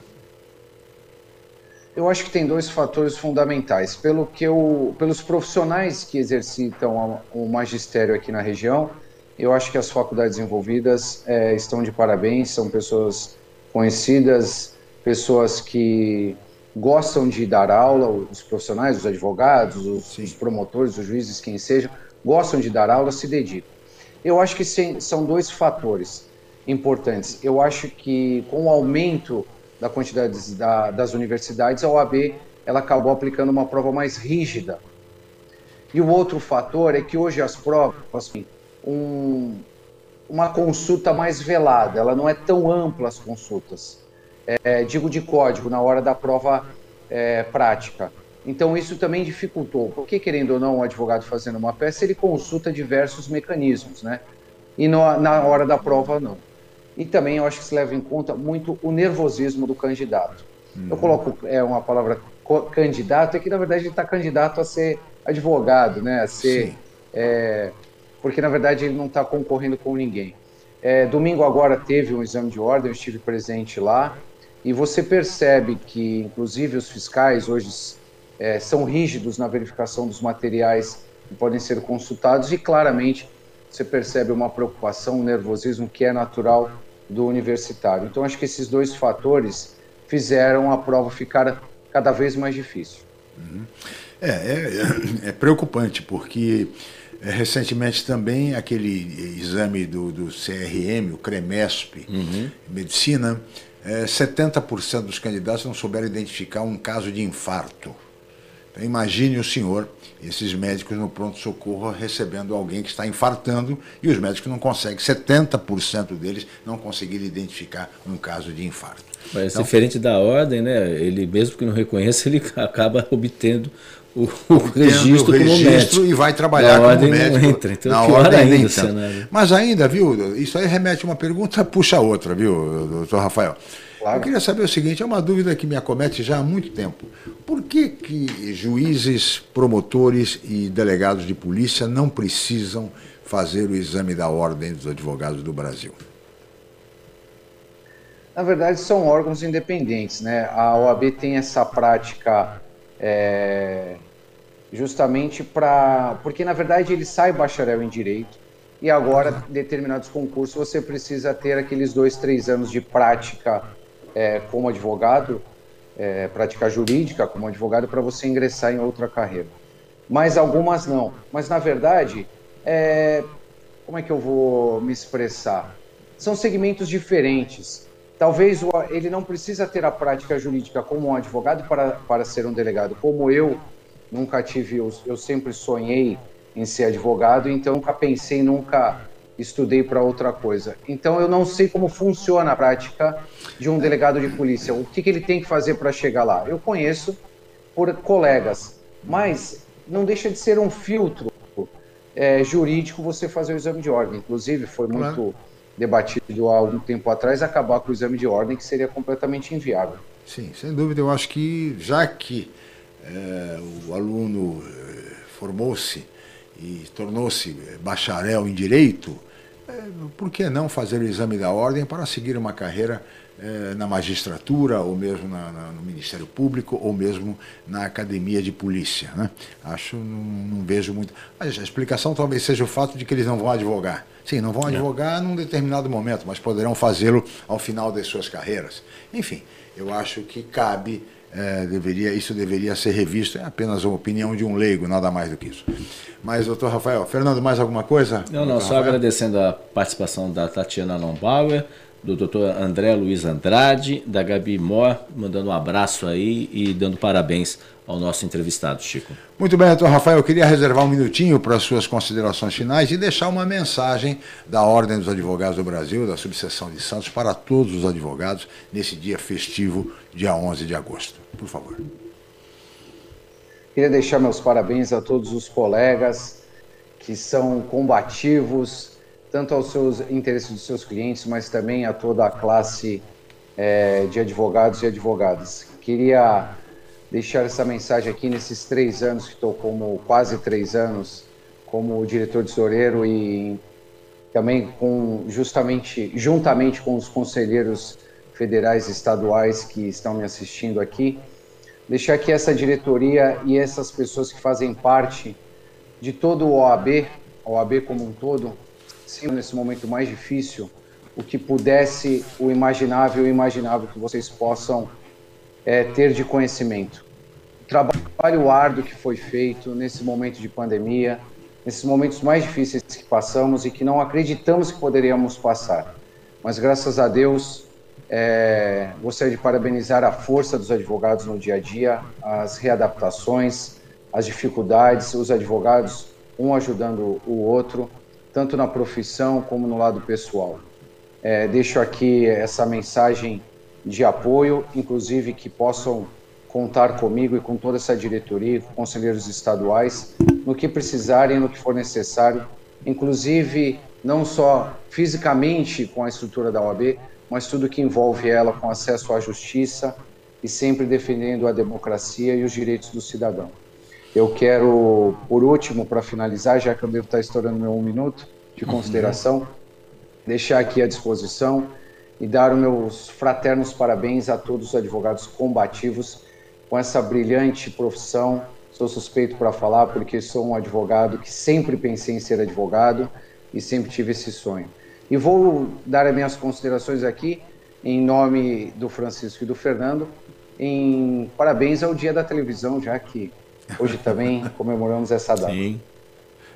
Eu acho que tem dois fatores fundamentais. Pelo que eu, pelos profissionais que exercitam o magistério aqui na região, eu acho que as faculdades envolvidas é, estão de parabéns, são pessoas conhecidas, pessoas que gostam de dar aula, os profissionais, os advogados, os, os promotores, os juízes, quem seja, gostam de dar aula, se dedicam. Eu acho que são dois fatores importantes. Eu acho que com o aumento da quantidade da, das universidades, a OAB ela acabou aplicando uma prova mais rígida. E o outro fator é que hoje as provas, assim, um, uma consulta mais velada, ela não é tão ampla as consultas. É, digo de código, na hora da prova é, prática. Então isso também dificultou, porque querendo ou não, o advogado fazendo uma peça, ele consulta diversos mecanismos, né? E no, na hora da prova, não. E também eu acho que se leva em conta muito o nervosismo do candidato. Uhum. Eu coloco é uma palavra candidato, é que na verdade ele está candidato a ser advogado, né? A ser, é, porque na verdade ele não está concorrendo com ninguém. É, domingo agora teve um exame de ordem, eu estive presente lá, e você percebe que, inclusive, os fiscais hoje é, são rígidos na verificação dos materiais que podem ser consultados e claramente você percebe uma preocupação, um nervosismo que é natural do universitário. Então, acho que esses dois fatores fizeram a prova ficar cada vez mais difícil. Uhum. É, é, é, preocupante, porque é, recentemente também aquele exame do, do CRM, o CREMESP, uhum. medicina, é, 70% dos candidatos não souberam identificar um caso de infarto. Então, imagine o senhor, esses médicos no pronto-socorro recebendo alguém que está infartando e os médicos não conseguem, 70% deles não conseguiram identificar um caso de infarto. Mas então, diferente da ordem, né? Ele mesmo que não reconheça, *laughs* ele acaba obtendo o, o registro, o registro e vai trabalhar na como médico. Entra, então na ordem ainda Mas ainda, viu, isso aí remete uma pergunta, *laughs* puxa outra, viu, doutor Rafael? Claro. Eu queria saber o seguinte, é uma dúvida que me acomete já há muito tempo. Por que, que juízes, promotores e delegados de polícia não precisam fazer o exame da ordem dos advogados do Brasil? Na verdade, são órgãos independentes, né? A OAB tem essa prática é, justamente para. Porque, na verdade, ele sai bacharel em direito e agora, determinados concursos, você precisa ter aqueles dois, três anos de prática é, como advogado, é, prática jurídica como advogado, para você ingressar em outra carreira. Mas algumas não. Mas, na verdade, é, como é que eu vou me expressar? São segmentos diferentes. Talvez ele não precisa ter a prática jurídica como um advogado para, para ser um delegado. Como eu nunca tive, eu, eu sempre sonhei em ser advogado, então nunca pensei, nunca estudei para outra coisa. Então eu não sei como funciona a prática de um delegado de polícia, o que, que ele tem que fazer para chegar lá. Eu conheço por colegas, mas não deixa de ser um filtro é, jurídico você fazer o exame de ordem. Inclusive foi muito claro. debatido há algum tempo atrás acabar com o exame de ordem, que seria completamente inviável. Sim, sem dúvida. Eu acho que já que é, o aluno é, formou-se e tornou-se bacharel em direito, é, por que não fazer o exame da ordem para seguir uma carreira é, na magistratura, ou mesmo na, na, no Ministério Público, ou mesmo na academia de polícia? Né? Acho, não, não vejo muito. A explicação talvez seja o fato de que eles não vão advogar. Sim, não vão advogar num determinado momento, mas poderão fazê-lo ao final das suas carreiras. Enfim, eu acho que cabe é, deveria, isso deveria ser revisto. É apenas a opinião de um leigo, nada mais do que isso. Mas, doutor Rafael, Fernando, mais alguma coisa? Não, não, só agradecendo a participação da Tatiana Lombauer, do doutor André Luiz Andrade, da Gabi Mor, mandando um abraço aí e dando parabéns ao nosso entrevistado, Chico. Muito bem, doutor Rafael, eu queria reservar um minutinho para as suas considerações finais e deixar uma mensagem da Ordem dos Advogados do Brasil, da subseção de Santos, para todos os advogados nesse dia festivo, dia 11 de agosto. Por favor. Queria deixar meus parabéns a todos os colegas que são combativos, tanto aos seus interesses dos seus clientes, mas também a toda a classe é, de advogados e advogadas. Queria deixar essa mensagem aqui nesses três anos que estou como quase três anos como diretor de Soreiro e também com justamente juntamente com os conselheiros federais e estaduais que estão me assistindo aqui, deixar que essa diretoria e essas pessoas que fazem parte de todo o OAB, OAB como um todo, sendo nesse momento mais difícil, o que pudesse o imaginável e imaginável que vocês possam é, ter de conhecimento. Trabalho árduo que foi feito nesse momento de pandemia, nesses momentos mais difíceis que passamos e que não acreditamos que poderíamos passar. Mas graças a Deus, é, gostaria de parabenizar a força dos advogados no dia a dia, as readaptações, as dificuldades, os advogados, um ajudando o outro, tanto na profissão como no lado pessoal. É, deixo aqui essa mensagem de apoio, inclusive que possam contar comigo e com toda essa diretoria, com conselheiros estaduais, no que precisarem, no que for necessário, inclusive não só fisicamente com a estrutura da OAB, mas tudo que envolve ela com acesso à justiça e sempre defendendo a democracia e os direitos do cidadão. Eu quero, por último, para finalizar, já que eu devo estar estourando meu um minuto de uhum. consideração, uhum. deixar aqui à disposição e dar os meus fraternos parabéns a todos os advogados combativos com essa brilhante profissão. Sou suspeito para falar porque sou um advogado que sempre pensei em ser advogado e sempre tive esse sonho. E vou dar as minhas considerações aqui em nome do Francisco e do Fernando, em parabéns ao Dia da Televisão, já que hoje também comemoramos essa data. Sim.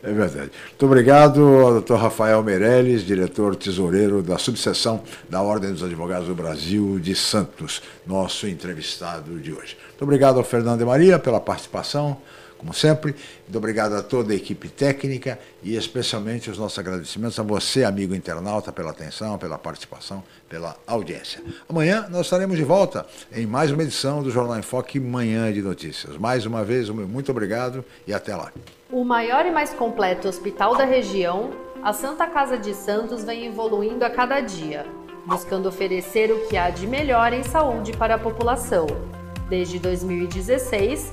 É verdade. Muito obrigado doutor Rafael Meirelles, diretor tesoureiro da subseção da Ordem dos Advogados do Brasil de Santos, nosso entrevistado de hoje. Muito obrigado ao Fernando de Maria pela participação como sempre. Muito obrigado a toda a equipe técnica e especialmente os nossos agradecimentos a você, amigo internauta, pela atenção, pela participação, pela audiência. Amanhã nós estaremos de volta em mais uma edição do Jornal em Foque Manhã de Notícias. Mais uma vez, muito obrigado e até lá. O maior e mais completo hospital da região, a Santa Casa de Santos vem evoluindo a cada dia, buscando oferecer o que há de melhor em saúde para a população. Desde 2016,